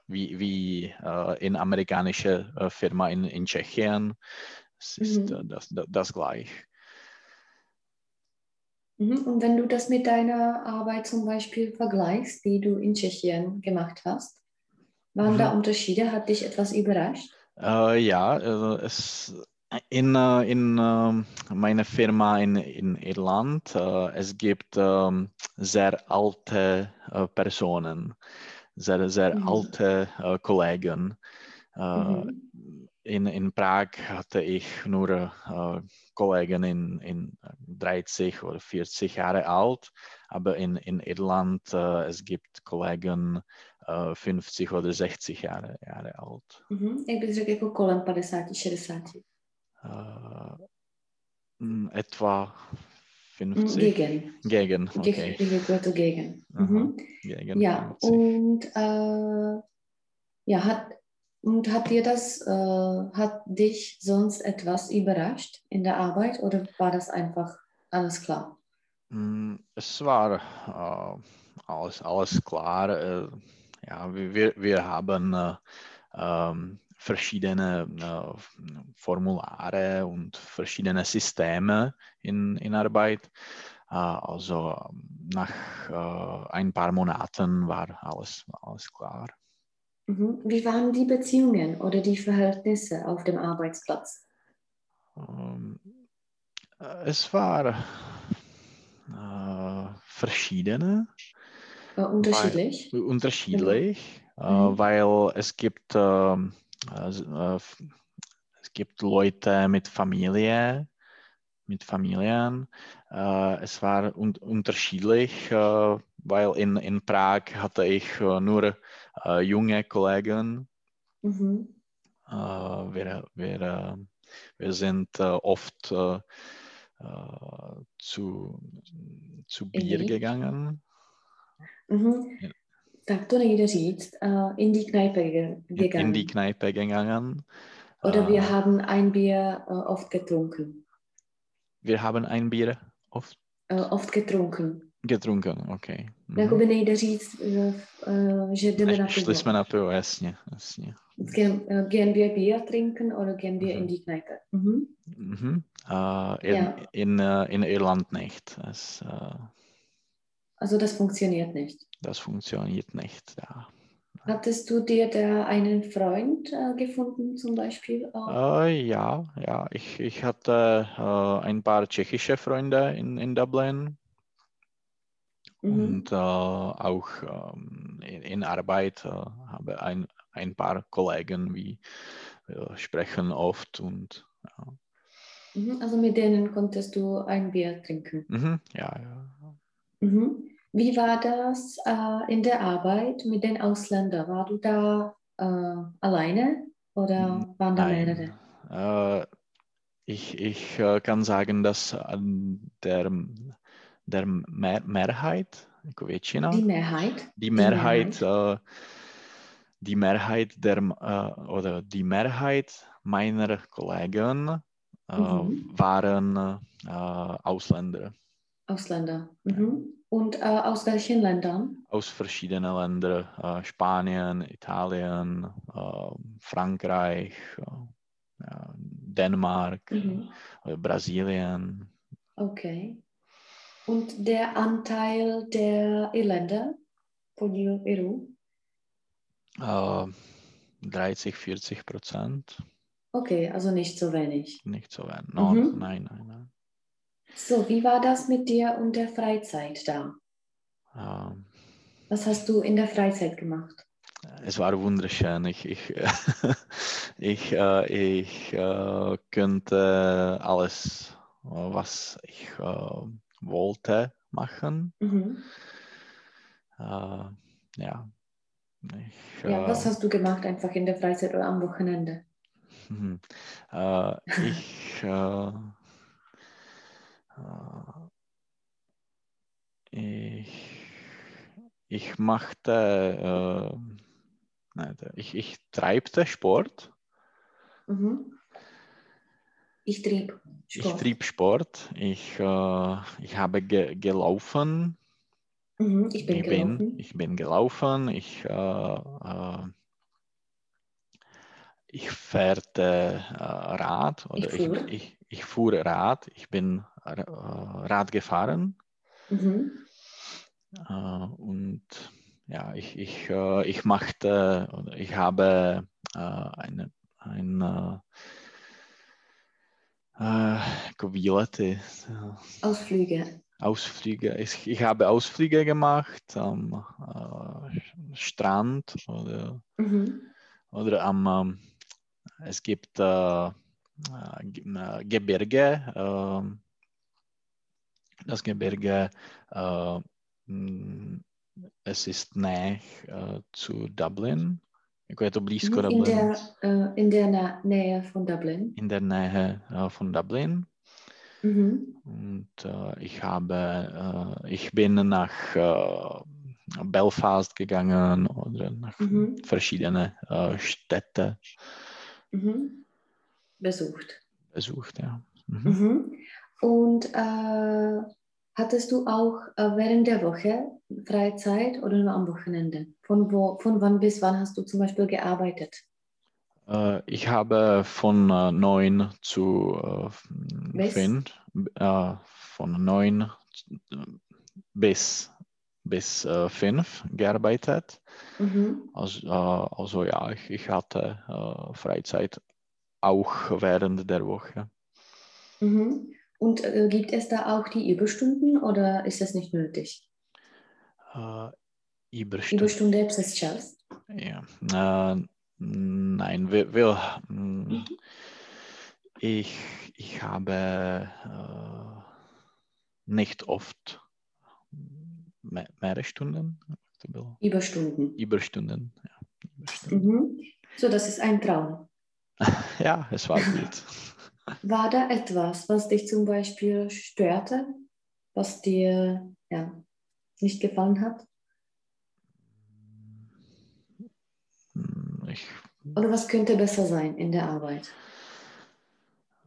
wie, wie äh, in amerikanische äh, Firma in, in Tschechien. Es ist Mhm. das, das, das gleich. Mhm. Und wenn du das mit deiner Arbeit zum Beispiel vergleichst, die du in Tschechien gemacht hast, waren da Mhm. Unterschiede? Hat dich etwas überrascht? Äh, ja, also es in, äh, in ähm, meiner Firma in, in Irland, äh, es gibt ähm, sehr alte äh, Personen, sehr, sehr Mhm. alte Kollegen. Mhm. in, in Prag hatte ich nur Kollegen in, in 30 oder 40 Jahre alt, aber in, in Irland äh, es gibt Kollegen äh, 50 oder 60 Jahre, Jahre alt. Mhm. Jak bys řekl, jako kolem 50-60? Äh, etwa Mhm. 50 Gegen. gegen, okay. gegen. Aha. Mhm. Gegen Ja, 50. und äh, ja, hat, und hat dir das, äh, hat dich sonst etwas überrascht in der Arbeit oder war das einfach alles klar? Mm, Es war äh, alles, alles klar. Äh, ja, wir, wir haben äh, ähm, verschiedene äh, Formulare und verschiedene Systeme in, in Arbeit. Äh, also nach äh, ein paar Monaten war alles, alles klar. Mhm. Wie waren die Beziehungen oder die Verhältnisse auf dem Arbeitsplatz? Ähm, äh, es war äh, verschiedene. Äh, unterschiedlich? unterschiedlich, Mhm. äh, weil es gibt, ähm, also, äh, es gibt Leute mit Familie, mit Familien. Äh, es war un unterschiedlich, äh, weil in, in Prag hatte ich äh, nur äh, junge Kollegen. Mhm. Äh, wir, wir, wir sind oft zu, zu Bier gegangen. Mhm. Ja. Tak to nejde říct. Äh, in die Kneipe gegangen. in die Kneipe gegangen. Oder wir Äh, haben ein Bier äh, oft getrunken. wir haben ein Bier oft Äh, oft getrunken. getrunken, okay. Mhm. Jakoby nejde říct, že, že jdeme na Šli pivo. jsme na pivo, jasně, jasně. Gehen, gehen wir Bier trinken oder gehen wir Mhm. in die Kneipe? Mhm. Mhm. In, Ja. in, in Irland nicht. Das, Also das funktioniert nicht. das funktioniert nicht. Ja. Hattest du dir da einen Freund äh, gefunden zum Beispiel? Auch? Äh, ja, ja, ich, ich hatte äh, ein paar tschechische Freunde in, in Dublin Mhm. und äh, auch ähm, in, in Arbeit äh, habe ein, ein paar Kollegen, wie wir sprechen oft und ja. Mhm. Also mit denen konntest du ein Bier trinken. Mhm, ja, ja. Mhm. Wie war das äh, in der Arbeit mit den Ausländern? War du da äh, alleine oder waren da mehrere? Äh, ich ich äh, kann sagen, dass äh, der, der Mehr Mehrheit, jako většina, Die Mehrheit? die Mehrheit, äh, die Mehrheit der äh, oder die Mehrheit meiner Kollegen Mhm. waren Ausländer Ausländer. Mhm. Und äh, aus welchen Ländern? aus verschiedenen Ländern, äh, Spanien, Italien, äh, Frankreich, äh, ja, Dänemark, Mhm. äh, Brasilien. Okay. Und der Anteil der Irländer Iru? Äh, 30, 40 Prozent, Okay, also nicht so wenig. nicht so wenig. No, Mhm. Nein, nein. So, wie war das mit dir und der Freizeit da? Äh, Was hast du in der Freizeit gemacht? Es war wunderschön. Ich, ich, <laughs> ich, äh, ich äh, könnte alles, äh, was ich äh, wollte, machen. Mhm. Äh, ja. Ich, Ja, äh, was hast du gemacht einfach in der Freizeit oder am Wochenende? mhm. <laughs> äh, ich, äh, äh, ich, ich machte, äh, ich, ich treibte Sport. Mhm. Ich trieb Ich Sport. trieb Sport. Ich, äh, ich habe ge gelaufen. Mhm. Ich bin ich, gelaufen. bin, ich bin gelaufen. Ich, äh, äh, ich fährte äh, Rad oder Ich ich, fuhr. ich, ich fuhr Rad. Ich bin äh, Rad gefahren. Mhm. Äh, und ja, ich, ich, äh, ich machte, ich habe äh, eine, ein äh, äh, Výlety, Ausflüge. Ausflüge. Ich, ich habe Ausflüge gemacht am äh, Strand oder, Mhm. oder am, ähm, es gibt äh, äh, Ge- äh, Gebirge, äh, das Gebirge, äh, mh, es ist näher äh, zu Dublin. Jako je to blízko In Dublin. der, äh, in der Nähe von Dublin. In der Nähe äh, von Dublin. Mhm. Und äh, ich habe, äh, ich bin nach Belfast gegangen oder nach Mhm. verschiedene Städte Mhm. Besucht. besucht. Ja. Mhm. Und äh, hattest du auch äh, während der Woche Freizeit oder nur am Wochenende? Von, wo, von wann bis wann hast du zum Beispiel gearbeitet? Äh, ich habe von äh, 9 zu äh, Bis? 5, äh, von 9 bis, bis äh, 5 gearbeitet. Mhm. Also, äh, also ja, ich, ich hatte äh, Freizeit auch während der Woche. Mhm. Und äh, gibt es da auch die Überstunden oder ist das nicht nötig? Äh, Überstunden. Überstunde přes čas? Ja. Äh, nein, wir, wir, mh, ich, ich habe äh, nicht oft me mehrere Stunden, Überstunden. Überstunden. Ja, Überstunden. Mhm. So, das ist ein Traum. <laughs> ja, es war gut. <laughs> War da etwas, was dich zum Beispiel störte, was dir ja, nicht gefallen hat? Hm, Ich, Oder was könnte besser sein in der Arbeit?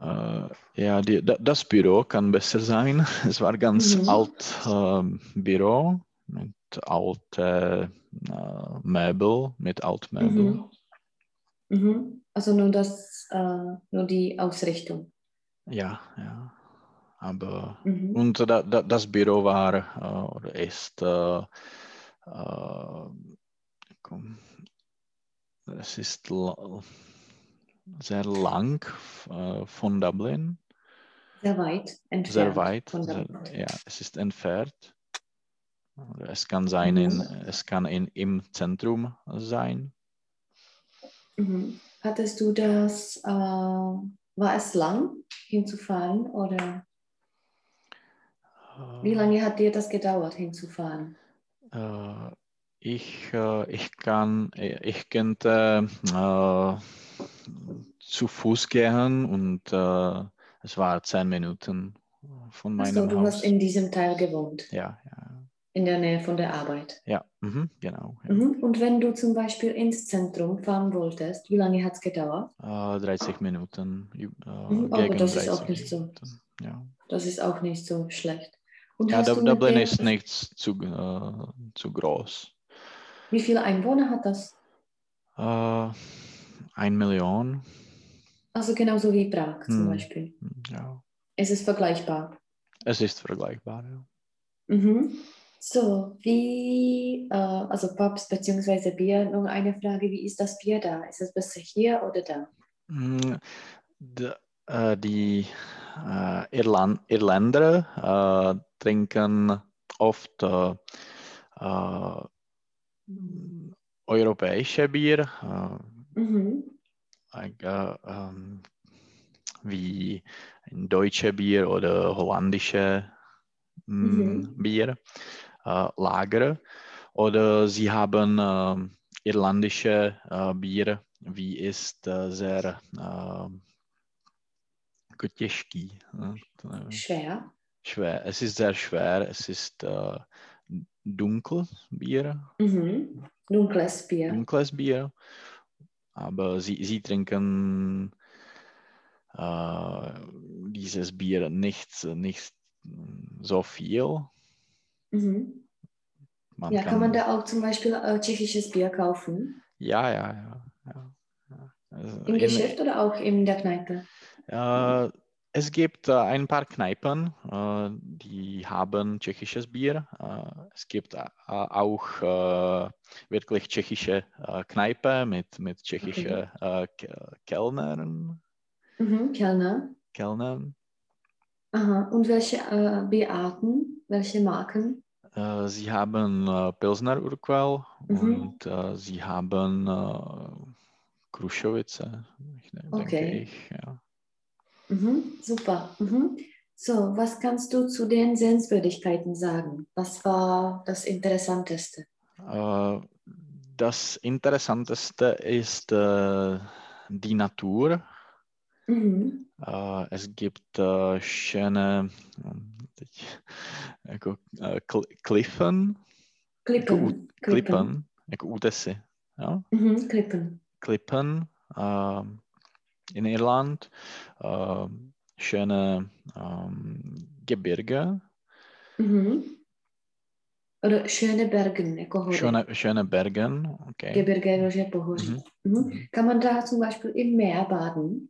äh, ja, die, da, das Büro kann besser sein. <laughs> Es war ganz Mhm. alt ähm, Büro mit alte äh, Möbel, mit Altmöbel. Mhm. Mhm. Also nur das, äh, nur die Ausrichtung. Ja, ja. Aber Mhm. und da, da, das Büro war äh, oder ist äh, äh, es ist sehr lang äh, von Dublin, Sehr weit entfernt. sehr weit. Sehr, ja, es ist entfernt. Es kann sein, in, Mhm. es kann in, im Zentrum sein. Mhm. Hattest du das, äh, war es lang hinzufahren oder wie lange hat dir das gedauert hinzufahren? Äh, ich, äh, ich kann, ich könnte äh, zu Fuß gehen und äh, es war zehn Minuten von Achso, meinem du Haus. hast in diesem Teil gewohnt. ja, ja. in der Nähe von der Arbeit. Ja, mhm, genau. Ja. Mhm. Und wenn du zum Beispiel ins Zentrum fahren wolltest, wie lange hat es gedauert? Äh, 30 Minuten. Äh, Mhm, aber das ist 30 auch nicht so. Minuten. Ja, Das ist auch nicht so schlecht. Und ja Dublin dem- ist nicht zu, äh, zu groß. Wie viele Einwohner hat das? Äh, ein Million. Also genauso wie Prag zum Hm. Beispiel. Ja, Es ist vergleichbar. es ist vergleichbar. Ja. Mhm. So, wie, äh, also Pubs bzw. Bier, noch eine Frage, wie ist das Bier da? Ist es besser hier oder da? Mm, De, äh, die äh, Irland Irländer äh, trinken oft äh, äh, europäische Bier, Mhm. äh, ähm, wie ein deutsche Bier oder holländische mm, Mhm. Bier, Lager. Oder sie haben äh, irlandische äh, Bier, wie ist äh, sehr äh, těžký. ne? Schwer. Schwer. Es ist sehr schwer. Es ist äh, dunkel Bier, Mhm. Dunkles Bier. dunkles Bier. Aber sie, sie trinken äh, dieses Bier nicht, nicht so viel. Mhm. Man Ja, kann man da auch zum Beispiel äh, tschechisches Bier kaufen? Ja, ja, ja. ja, ja. Also Im in- Geschäft oder auch in der Kneipe? Äh, es gibt äh, ein paar Kneipen, äh, die haben tschechisches Bier. Äh, es gibt äh, auch wirklich tschechische Kneipe mit, mit tschechischen Ke- Kellnern. Mhm. Kellner. Kellnern. Aha. Und welche äh, Bierarten? Welche Marken? Äh, sie haben äh, Pilsner Urquell Mhm. und äh, sie haben äh, Krušovice, ich denke Okay. ich. Ja. Mhm. Super. Mhm. So, was kannst du zu den Sehenswürdigkeiten sagen? Was war das Interessanteste? Äh, Das Interessanteste ist äh, die Natur. Mhm. Äh, es gibt äh, schöne teď, jako, äh, Kl- Kliffen, Klippen. Klippen, jako útesy. Ja? Mhm. Klippen. Klippen ähm, in Irland, ähm, schöne ähm, Gebirge, Mhm. Oder schöne Bergen, jako hory. schöne, schöne Bergen. Okay. Gebirge, pohoří. Mhm. Mhm. Mhm. Kann man da zum Beispiel im Meer baden?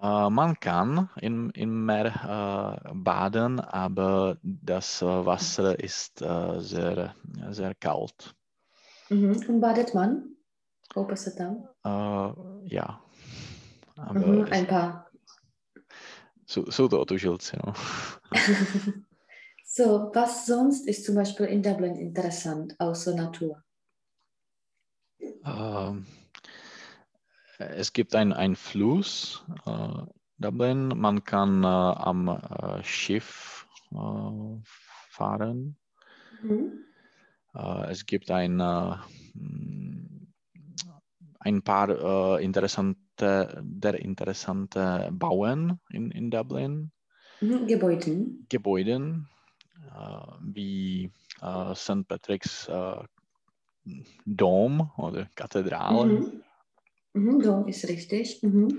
Äh, man kann im, im Meer äh, baden, aber das äh, Wasser ist sehr, sehr kalt. Mhm. Und badet man? Äh, ja. Aber Mhm. Ein paar. so, so to otužilci, no. so, was sonst ist zum Beispiel in Dublin interessant, außer Natur? Ähm, es gibt ein, ein Fluss, äh, Dublin. Man kann äh, am äh, Schiff äh, fahren. Mhm. Äh, es gibt ein, äh, mm, ein paar interessante, der interessante Bauen in, in Dublin, Mhm. Gebäuden. Gebäuden wie St. Patrick's Dom oder Kathedrale Mhm. Mhm. Dom ist richtig. Mhm.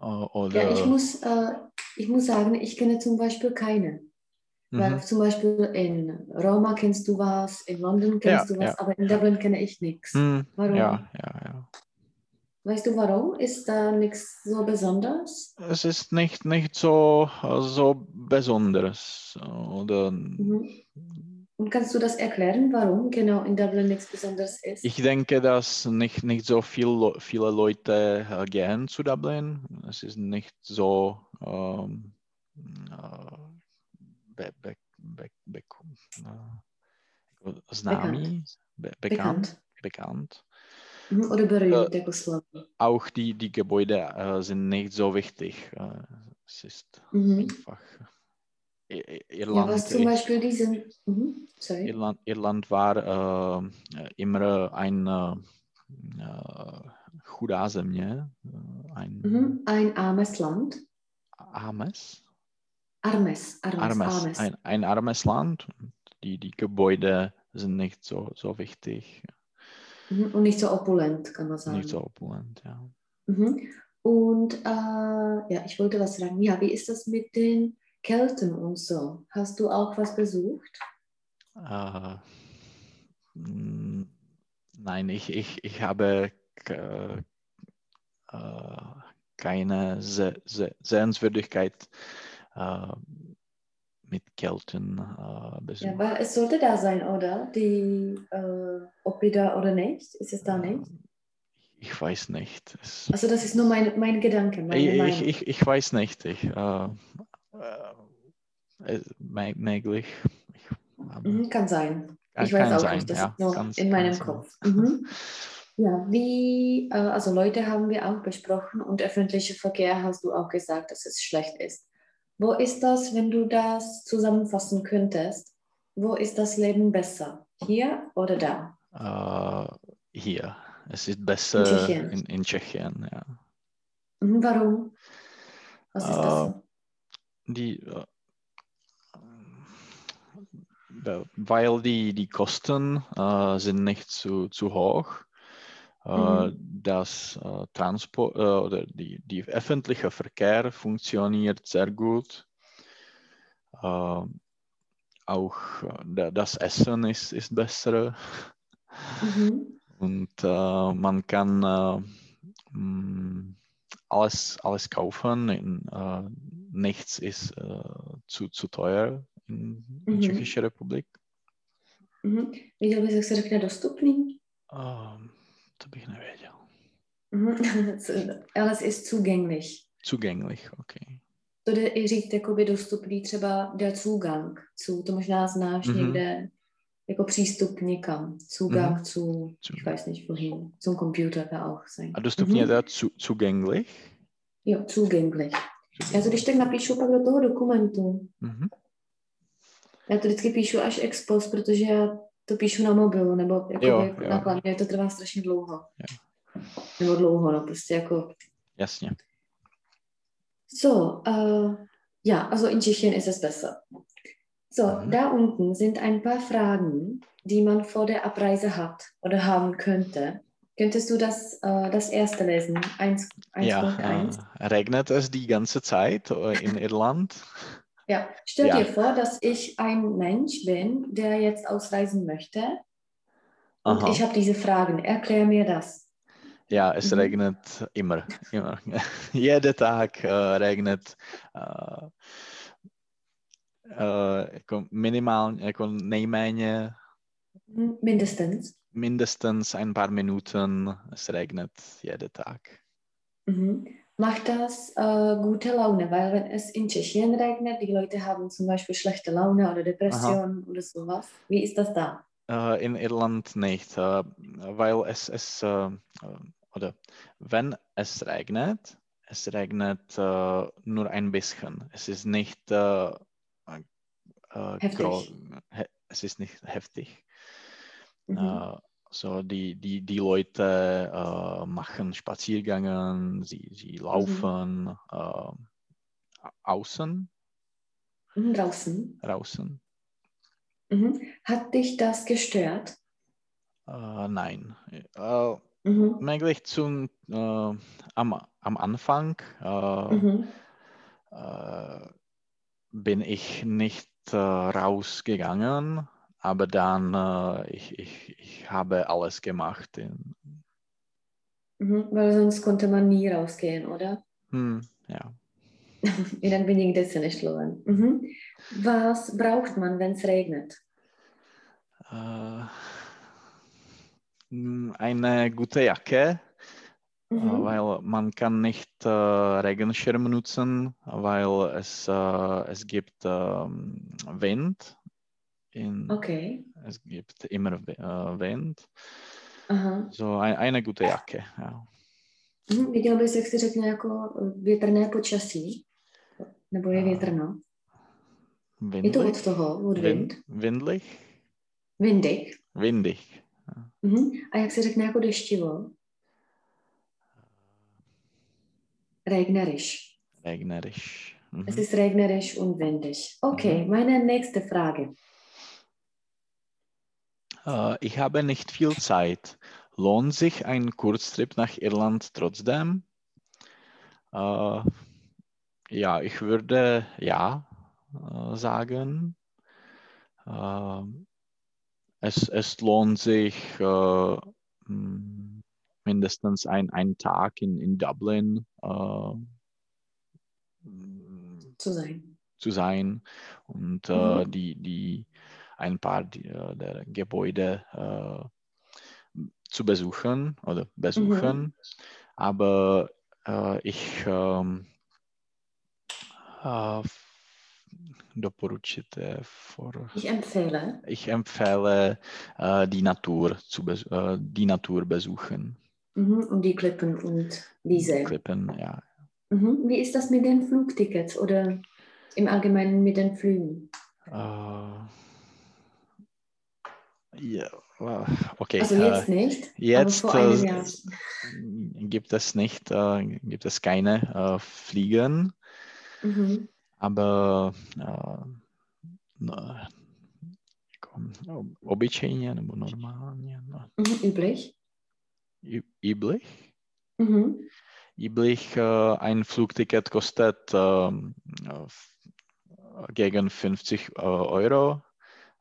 äh, oder Ja, ich muss, äh, ich muss sagen, ich kenne zum Beispiel keine. Weil Mhm. zum Beispiel in Roma kennst du was, in London kennst Ja, du was, ja, aber in. Dublin kenne ich nichts. Hm, Warum? Ja, ja, ja. Weißt du warum? Ist da nichts so Besonderes? Es ist nicht, nicht so, äh, so besonders. Oder Mhm. Und kannst du das erklären, warum genau in Dublin nichts Besonderes ist? ich denke, dass nicht, nicht so viel, viele Leute äh, gehen zu Dublin. Es ist nicht so ähm, äh, be, be, be, be, äh, be, bekannt. bekannt. Mhm. Oder berühmt, slovo. Auch die, die Gebäude äh, sind nicht so wichtig. Äh, es ist Mhm. einfach I- I- Ja, Irland. was zum Beispiel diese... Mhm. Sorry. Irland, Irland war äh, immer eine äh, äh, ein Mhm. Ein armes Land. armes, Armes, armes, armes, armes. Ein, ein armes Land. Die, die Gebäude sind nicht so, so wichtig. Mhm. Und nicht so opulent, kann man sagen. Nicht so opulent, ja. Mhm. Und äh, ja, ich wollte was fragen. Ja, wie ist das mit den Kelten und so? Hast du auch was besucht? Äh, mm, nein, ich, ich, ich habe äh, keine Se Se Sehenswürdigkeit äh, mit Kelten äh, besucht. Ja, weil es sollte da sein, oder? Die äh, Opida oder nicht? Ist es da nicht? Ich weiß nicht. Es, Also das ist nur mein, mein Gedanke, meine ich, Meinung. ich, ich weiß nicht. Ich, äh, äh, mö- möglich. Ich, Mhm, kann sein. kann- Ich weiß auch sein, nicht, das ja, ist nur kann- in meinem. Kopf. Mhm. <laughs> Ja, wie, äh, also Leute haben wir auch besprochen und öffentlicher Verkehr hast du auch gesagt, dass es schlecht ist. Wo ist das, wenn du das zusammenfassen könntest? Wo ist das Leben besser? Hier oder da? Äh, hier. Es ist besser Tschechien. in, in Tschechien, ja. Mhm, warum? Was ist Äh, besser? Die, äh, äh, weil die, die Kosten äh, sind nicht zu, zu hoch. Mhm. Das Transport oder die, die öffentliche Verkehr funktioniert sehr gut. Auch da- das Essen ist, ist besser Mhm. und man kann mh, alles, alles kaufen. In, nichts ist äh, zu, zu teuer in, in Mhm. Tschechische Republik. Mhm. Viděl bys, jak se řekne dostupný? Ähm, to bych nevěděl. Mhm. <laughs> Ale ist zugänglich. Zugänglich, okay. To jde i říct jakoby dostupný třeba der Zugang zu, to možná znáš Mhm. někde jako přístup někam. Zugang Mhm. zu, ich weiß nicht wohin, zum Computer kann auch sein. A dostupně Mhm. teda zu, zugänglich? Jo, zugänglich. Já to když tak napíšu pak do toho dokumentu. Mhm. Já to vždycky píšu až ex post, protože já to píšu na mobilu, nebo jako Jo, jako jo. na kladně, to trvá strašně dlouho. Jo. Nebo dlouho, no prostě jako Jasně. So, äh, ja, also in Tschechien ist es besser. So, Mhm. da unten sind ein paar Fragen, die man vor der Abreise hat oder haben könnte. Könntest du das, äh, das erste lesen? 1.1. Ja, äh, regnet es die ganze Zeit äh, in <laughs> Irland? ja, stell ja. dir vor, dass ich ein Mensch bin, der jetzt ausreisen möchte. Und Aha. ich habe diese Fragen. Erklär mir das. Ja, es Mhm. regnet immer. immer. <laughs> Jeden Tag äh, regnet. Äh, äh, jako minimal, jako nejméně Hm, Mindestens. Mindestens ein paar Minuten. Es regnet jeden Tag. Mhm. Macht das äh, gute Laune, weil wenn es in Tschechien regnet, die Leute haben zum Beispiel schlechte Laune oder Depression oder sowas. Wie ist das da? Äh, in Irland nicht, äh, weil es, es äh, äh, oder wenn es regnet, es regnet äh, nur ein bisschen. Es ist nicht Heftig. gro- he es ist nicht heftig. Mhm. Äh, so die, die, die Leute äh, machen Spaziergänge, sie, sie laufen außen, Mhm, Draußen. draußen. Mhm. Hat dich das gestört? Äh, nein. Äh, Mhm. Möglich zum äh, am, am Anfang Mhm. bin ich nicht rausgegangen, aber dann äh, ich, ich, ich habe alles gemacht. In, Mhm. Weil sonst konnte man nie rausgehen, oder? hm, ja. Jinak by nikde se nešlo ven. Mhm. Was braucht man, wenn es regnet? Äh, m, eine gute Jacke, äh, Mhm. weil man kann nicht äh, Regenschirm nutzen, weil es, äh, es gibt ähm, Wind. In, Okay. Es gibt immer äh, Wind. Aha. So ein, eine gute Jacke. Ja. Mhm. Viděl bys, jak si řekne jako eh, větrné počasí? Nebo je větrno? Je to od toho, od wind? Win, windlich. Windig. Windig. Mhm. A jak se řekne jako deštivo? Regnerisch. Regnerisch. Mhm. Es ist regnerisch und windig. Okay, meine nächste Frage. Äh, ich habe nicht viel Zeit. Lohnt sich ein Kurztrip nach Irland trotzdem? Äh, ja, ich würde ja äh, sagen. Es, es lohnt sich äh, mindestens ein, ein Tag in, in Dublin zu sein. Zu sein und mhm. die, die ein paar die, der Gebäude zu besuchen oder besuchen. Mhm. Aber ich ähm, doporučíte for... Ich empfehle. Ich empfehle uh, die Natur zu uh, die Natur besuchen. Mhm, und die Klippen und diese. Klippen, ja. Mhm. Wie ist das mit den Flugtickets oder im Allgemeinen mit den Flügen? Uh, ja, okay. Also jetzt nicht. Jetzt gibt es nicht, gibt es keine Fliegen. Mhm. Aber no, jako, no, obyčejně nebo normálně. No. Mhm, üblich? Üblich? Mhm. Üblich, uh, ein Flugticket kostet uh, gegen 50 uh, Euro.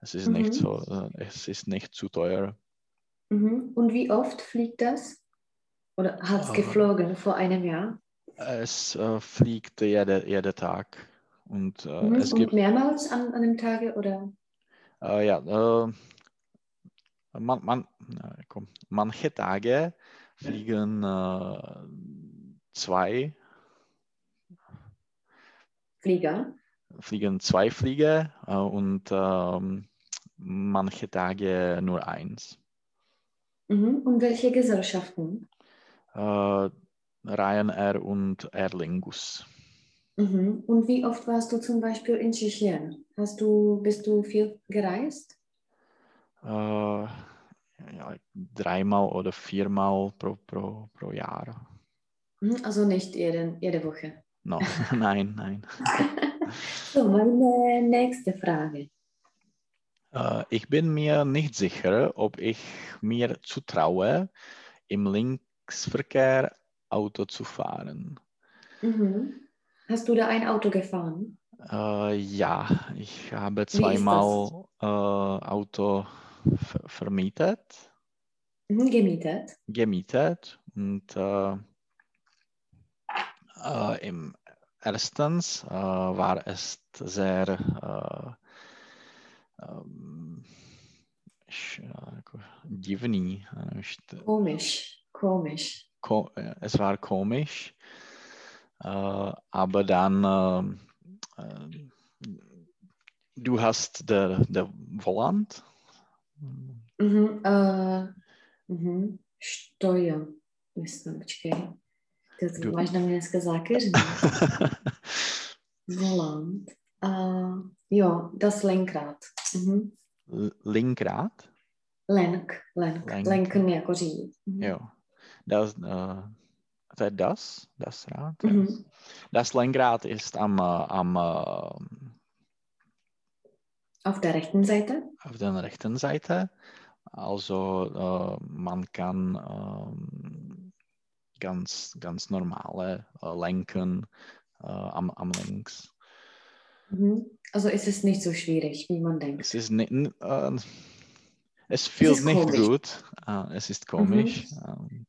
Es ist, mhm. nicht so, es ist nicht zu teuer. Mhm. Und wie oft fliegt das? Oder hat es geflogen vor einem Jahr? Es fliegt jeder jede Tag. Und, äh, mhm. es und gibt mehrmals an, an einem Tage oder? Äh, ja, äh, man, man, komm, manche Tage fliegen äh, zwei Flieger. Fliegen zwei Flieger äh, und ähm, manche Tage nur eins. Mhm. Und welche Gesellschaften? Äh, Ryanair und Aer Lingus. Mhm. Und wie oft warst du zum Beispiel in Tschechien? Hast du, bist du viel gereist? Äh, ja, dreimal oder viermal pro, pro, pro Jahr. Mhm, also nicht jede, jede Woche? No, <laughs> nein, nein. <laughs> so, meine nächste Frage. Äh, ich bin mir nicht sicher, ob ich mir zutraue, im Linksverkehr Auto zu fahren. Mhm. Hast du da ein Auto gefahren? Äh, ja, ich habe zweimal äh, Auto vermietet. Mhm, gemietet. Gemietet und äh, äh im erstens äh, war es sehr äh, ähm, divný. Komisch, komisch. Ko es war komisch. Äh, aber dann, äh, äh, du hast der, der Volant. Mhm, uh, mhm. Steuer. Myslím, počkej. Ty to du... máš na mě dneska zákeřný. <laughs> Volant. Uh, jo, das Lenkrad. Mhm. Lenkrad? Lenk, lenk. Lenk. Lenken jako řídit. Mhm. Jo. Das, uh, das, das Rad. Mhm. Das Lenkrad ist am, am auf der rechten Seite? Auf der rechten Seite. Also man kann ganz, ganz normale lenken am, am links. Mhm. Also ist es nicht so schwierig, wie man denkt. Es ist nicht, äh, es fühlt es nicht komisch. gut. Äh, es ist komisch. Mhm.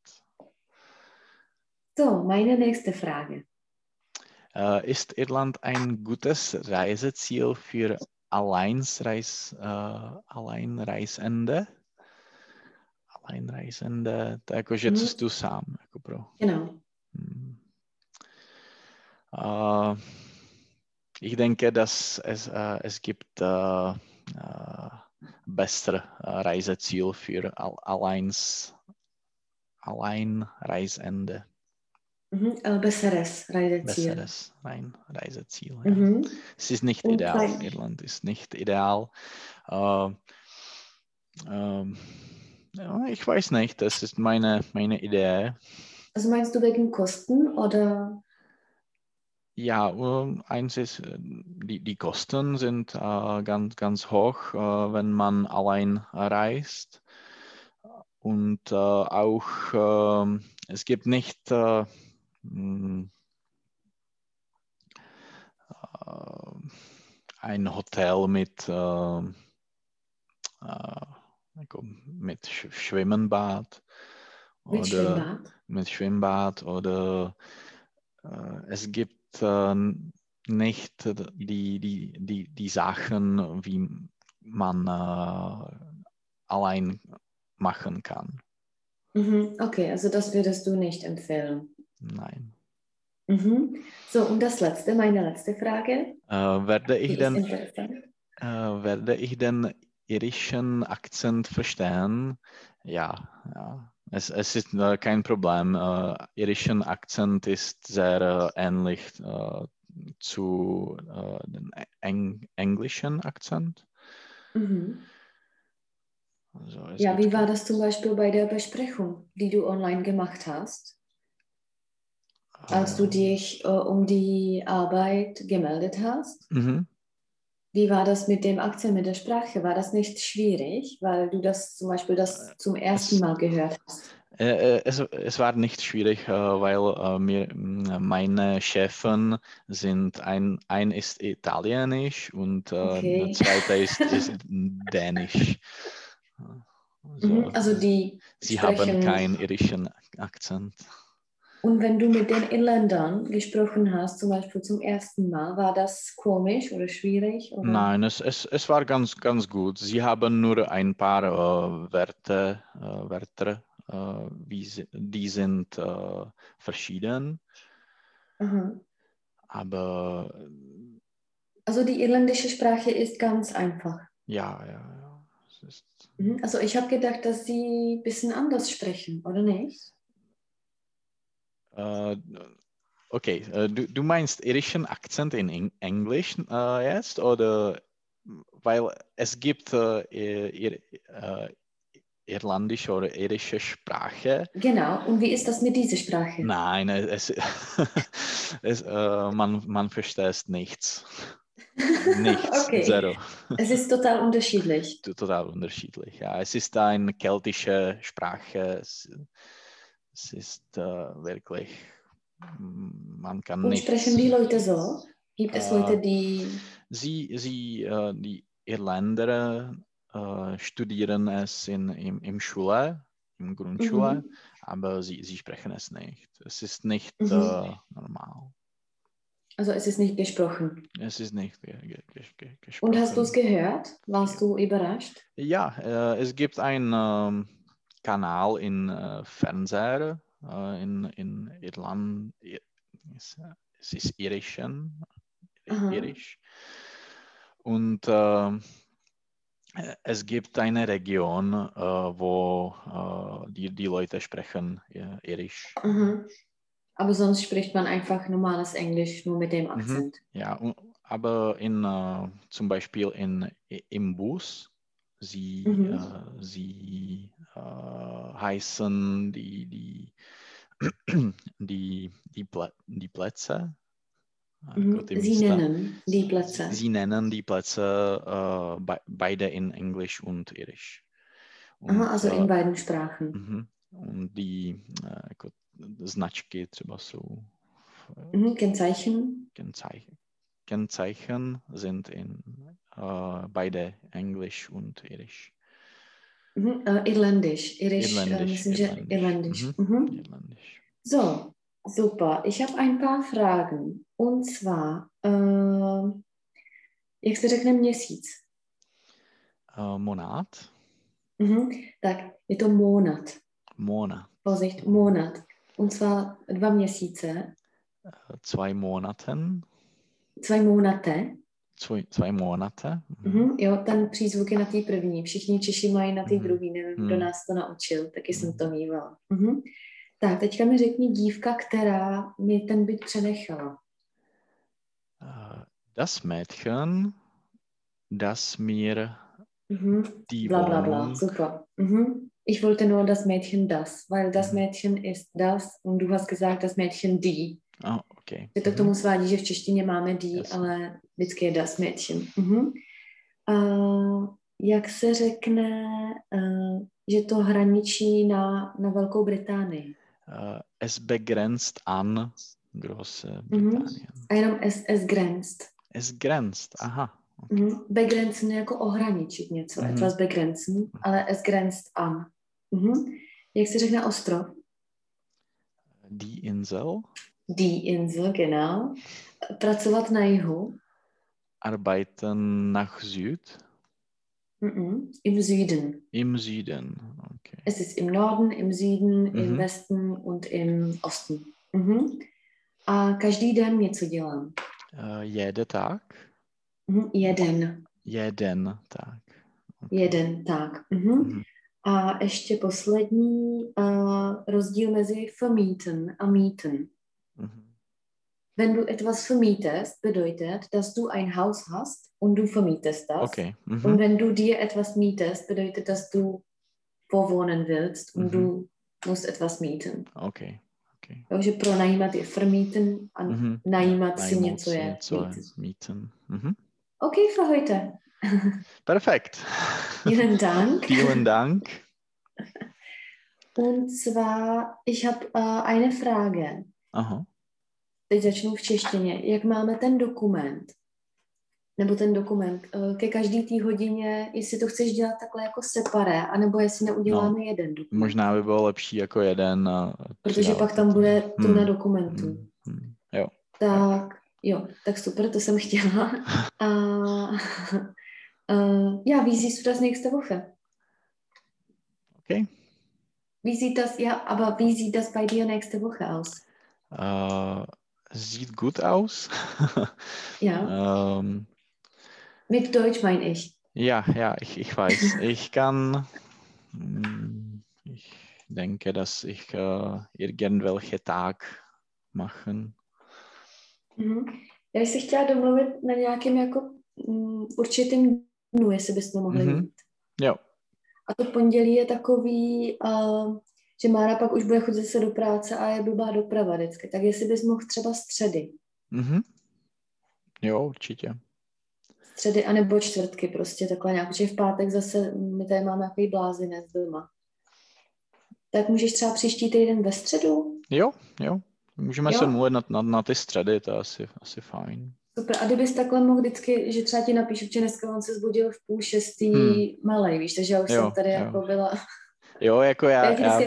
So, meine nächste Frage. Äh, ist Irland ein gutes Reiseziel für Alleinsreis, äh, Alleinreisende? Alleinreisende, jakože mhm. cestu sám. Jako pro. Genau. Hmm. Ich denke, dass es, uh, es gibt uh, uh, bessere Reiseziel für Alleins, Alleinreisende. Mhm, äh, besseres Reiseziel. Besseres Rein Reiseziel. Ja. Mhm. Es ist nicht Und ideal. Gleich. Irland ist nicht ideal. Äh, äh, ja, ich weiß nicht, das ist meine, meine Idee. Also meinst du wegen Kosten oder? Ja, ähm, eins ist, äh, die, die Kosten sind äh, ganz, ganz hoch, äh, wenn man allein reist. Und äh, auch ähm, es gibt nicht äh, mh, äh, ein Hotel mit, mit Schwimmenbad Mit oder Schwimmbad? mit Schwimmbad oder es gibt äh, nicht die, die, die, die Sachen, wie man äh, allein machen kann. Mhm, okay, also das würdest du nicht empfehlen. Nein. Mhm. So, und das letzte, meine letzte Frage. Äh, werde, ich denn, äh, werde ich den irischen Akzent verstehen? Ja, ja. Es, es ist äh, kein Problem. Äh, irischen Akzent ist sehr äh, ähnlich äh, zu äh, dem Eng englischen Akzent. Mhm. Also Ja, wie war das zum Beispiel bei der Besprechung, die du online gemacht hast, als du äh, dich äh, um die Arbeit gemeldet hast? Mhm. Wie war das mit dem Akzent, mit der Sprache? War das nicht schwierig, weil du das zum Beispiel das zum ersten Mal gehört hast? Äh, äh, Es, es war nicht schwierig, äh, weil äh, mir, mh, meine Chefen sind, ein, ein ist italienisch und äh, Okay. der zweite ist, ist <laughs> dänisch. Also, Mhm, Also die sie sprechen- haben keinen irischen Akzent. Und wenn du mit den Irländern gesprochen hast, zum Beispiel zum ersten Mal, war das komisch oder schwierig? Oder? Nein, es, es, es war ganz, ganz gut. Sie haben nur ein paar äh, Wörter, äh, Wörter äh, wie die sind äh, verschieden, Aha. aber Also die irländische Sprache ist ganz einfach. ja, ja, ja. Mhm. Also ich habe gedacht, dass sie ein bisschen anders sprechen, oder nicht? Äh, okay, äh, du, du meinst irischen Akzent in Eng Englisch äh, jetzt oder weil es gibt ir, irlandische oder irische Sprache? Genau. Und wie ist das mit dieser Sprache? Nein, es, <laughs> es, man, man versteht nichts. <laughs> Nichts, Okay. zero. Es ist total unterschiedlich. Total unterschiedlich. Ja, es ist eine keltische Sprache. Es, es ist äh, wirklich, man kann Und nicht. sprechen die Leute so? Gibt es Äh, Leute, die... Sie, sie äh, die Irländer äh, studieren es in, im, im Schule, im Grundschule, Mhm. aber sie, sie sprechen es nicht. Es ist nicht Mhm. normal. Also es ist nicht gesprochen. Es ist nicht ge ge ge ge gesprochen. Und hast du es gehört? Warst du überrascht? Ja, äh, es gibt einen ähm, Kanal in äh, Fernseher äh, in, in Irland. Ir- Es, es ist irischen, Aha. irisch. Und äh, es gibt eine Region, äh, wo äh, die, die Leute sprechen äh, irisch. Mhm. Aber sonst spricht man einfach normales Englisch, nur mit dem Akzent. Ja, und, aber in, zum Beispiel in, im Bus, sie, Mhm. äh, sie äh, heißen die, die, <clears throat> die, die, Plä die Plätze. äh, Mhm. Sie nennen die Plätze. Sie, sie nennen die Plätze äh, be beide in Englisch und Irisch. Und, Aha, also äh, in beiden Sprachen. mhm. Und die äh, značky třeba jsou Mhm. Kennzeichen. Kennzeichen. Kennzeichen sind in äh, beide Englisch und Irisch. Mhm. Äh, Irländisch. Irisch. Äh, Irländisch, myslím, že Irländisch. Irländisch. Mhm. Mhm. Irländisch. So, super. Ich habe ein paar Fragen. Und zwar, äh, jak se řekne měsíc? Äh, Monat. Mhm. Tak, je to monat. Monat. Vorsicht, monat. Und zwar dva měsíce, Äh, zwei Monaten. Zwei Monate. Zwei, zwei Monate. Mhm. Mhm. Jo, ten přízvuk je na té první. Všichni Češi mají na té Mhm. druhý. Nevím, kdo Mhm. nás to naučil, taky jsem Mhm. to mývala. Mhm. Tak, teďka mi řekni dívka, která mi ten byt přenechala. Äh, das Mädchen, das mir Mhm. die Bla, bla, bla. Super. Mhm. Ich wollte nur das Mädchen das, weil das Mhm. Mädchen ist das und du hast gesagt, das Mädchen die. Oh, Okay. Že to k tomu svádí, že v češtině máme dí, Jasně. ale vždycky je das Mädchen. Mhm. Uh, jak se řekne, uh, že to hraničí na, na Velkou Británii? Uh, es begrenzt an große Mhm. Britannien. A jenom es, es grenzt. Es grenzt, aha. Mhm. Begrenzen je jako ohraničit něco, Mhm. mm-hmm. etwas begrenzen, ale es grenzt an. Mhm. Jak se řekne ostrov? Die Insel, Die Insel, genau. Pracovat na jihu. arbeiten nach Süd, Mhm. Im Süden. im Süden. Okay. Es ist im Norden, im Süden, im Mhm. Westen und im Osten. Mhm. A každý den něco dělám. Uh, jeden Tag, Mhm. Jeden. jeden Tag. Jeden tak. Mhm. Mhm. A ještě poslední uh, rozdíl mezi vermieten a mieten. Wenn du etwas vermietest, bedeutet, dass du ein Haus hast und du vermietest das. Okay. Und Mhm. wenn du dir etwas mietest, bedeutet, dass du vorwohnen willst und Mhm. du musst etwas mieten. Okay. Okay. Takže pronajímat je vermieten a Mhm. najímat si něco je mieten. mieten. Mhm. Okay, für heute. Perfekt. Vielen Dank. <laughs> Vielen Dank. Und zwar, ich habe äh, eine Frage. Aha. Teď začnu v češtině. Jak máme ten dokument? Nebo ten dokument eh, ke každý té hodině, jestli to chceš dělat takhle jako separé, anebo jestli neuděláme no, jeden dokument. Možná by bylo lepší jako jeden. A Protože pak tam to. bude tu Hmm. na dokumentu. Hmm. Hmm. Jo. Tak jo, tak super, to jsem chtěla. A uh, ja, wie siehst du das nächste? Okay. Wie sieht das, ja, aber wie sieht das bei dir nächste Woche aus? Äh, sieht gut aus. Ja, <laughs> ähm, mit Deutsch meine ich. ja, ja, ich, ich weiß. <laughs> Ich kann. mm, Ich denke, dass ich äh, irgendwelche Tag machen. Mhm. Já bych si chtěla domluvit na nějakém jako mm, určitým dnu, jestli bychom mohli Mhm. mít. Jo. A to pondělí je takový, uh, že Mára pak už bude chodit se do práce a je blbá doprava vždycky. Tak jestli bys mohl třeba středy. Mhm. Jo, určitě. Středy anebo čtvrtky prostě takhle nějak, protože v pátek zase my tady máme takový blázinec doma. Tak můžeš třeba příští týden ve středu? Jo, jo. Můžeme Jo? se mluvit na, na, na ty středy, to je asi, asi fajn. Super. A kdybys takhle mohl vždycky, že třeba ti napíšu, že dneska on se zbudil v půl šestý Hmm. malej, víš, takže já už Jo, jsem tady jo. jako byla. Jo, jako já, Já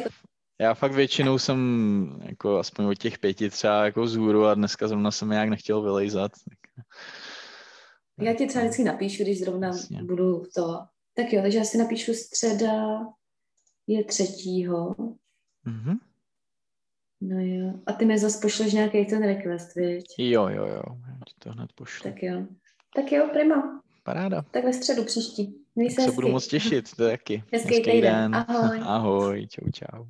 já, fakt většinou jsem jako aspoň od těch pěti třeba jako zhůru a dneska zrovna jsem nějak nechtěl vylejzat. Tak, Já ti třeba vždycky napíšu, když zrovna Jasně. budu to. Tak jo, takže já si napíšu středa je třetího. Mhm. No jo. A ty mi zase pošleš nějaký ten request, viď? Jo, jo, jo, já ti to hned pošlu. Tak jo. Tak jo, prima. Paráda. Tak ve středu příští. Měj Tak se se budu moc těšit, to taky. Hezký týden. Ahoj. Ahoj, čau, čau.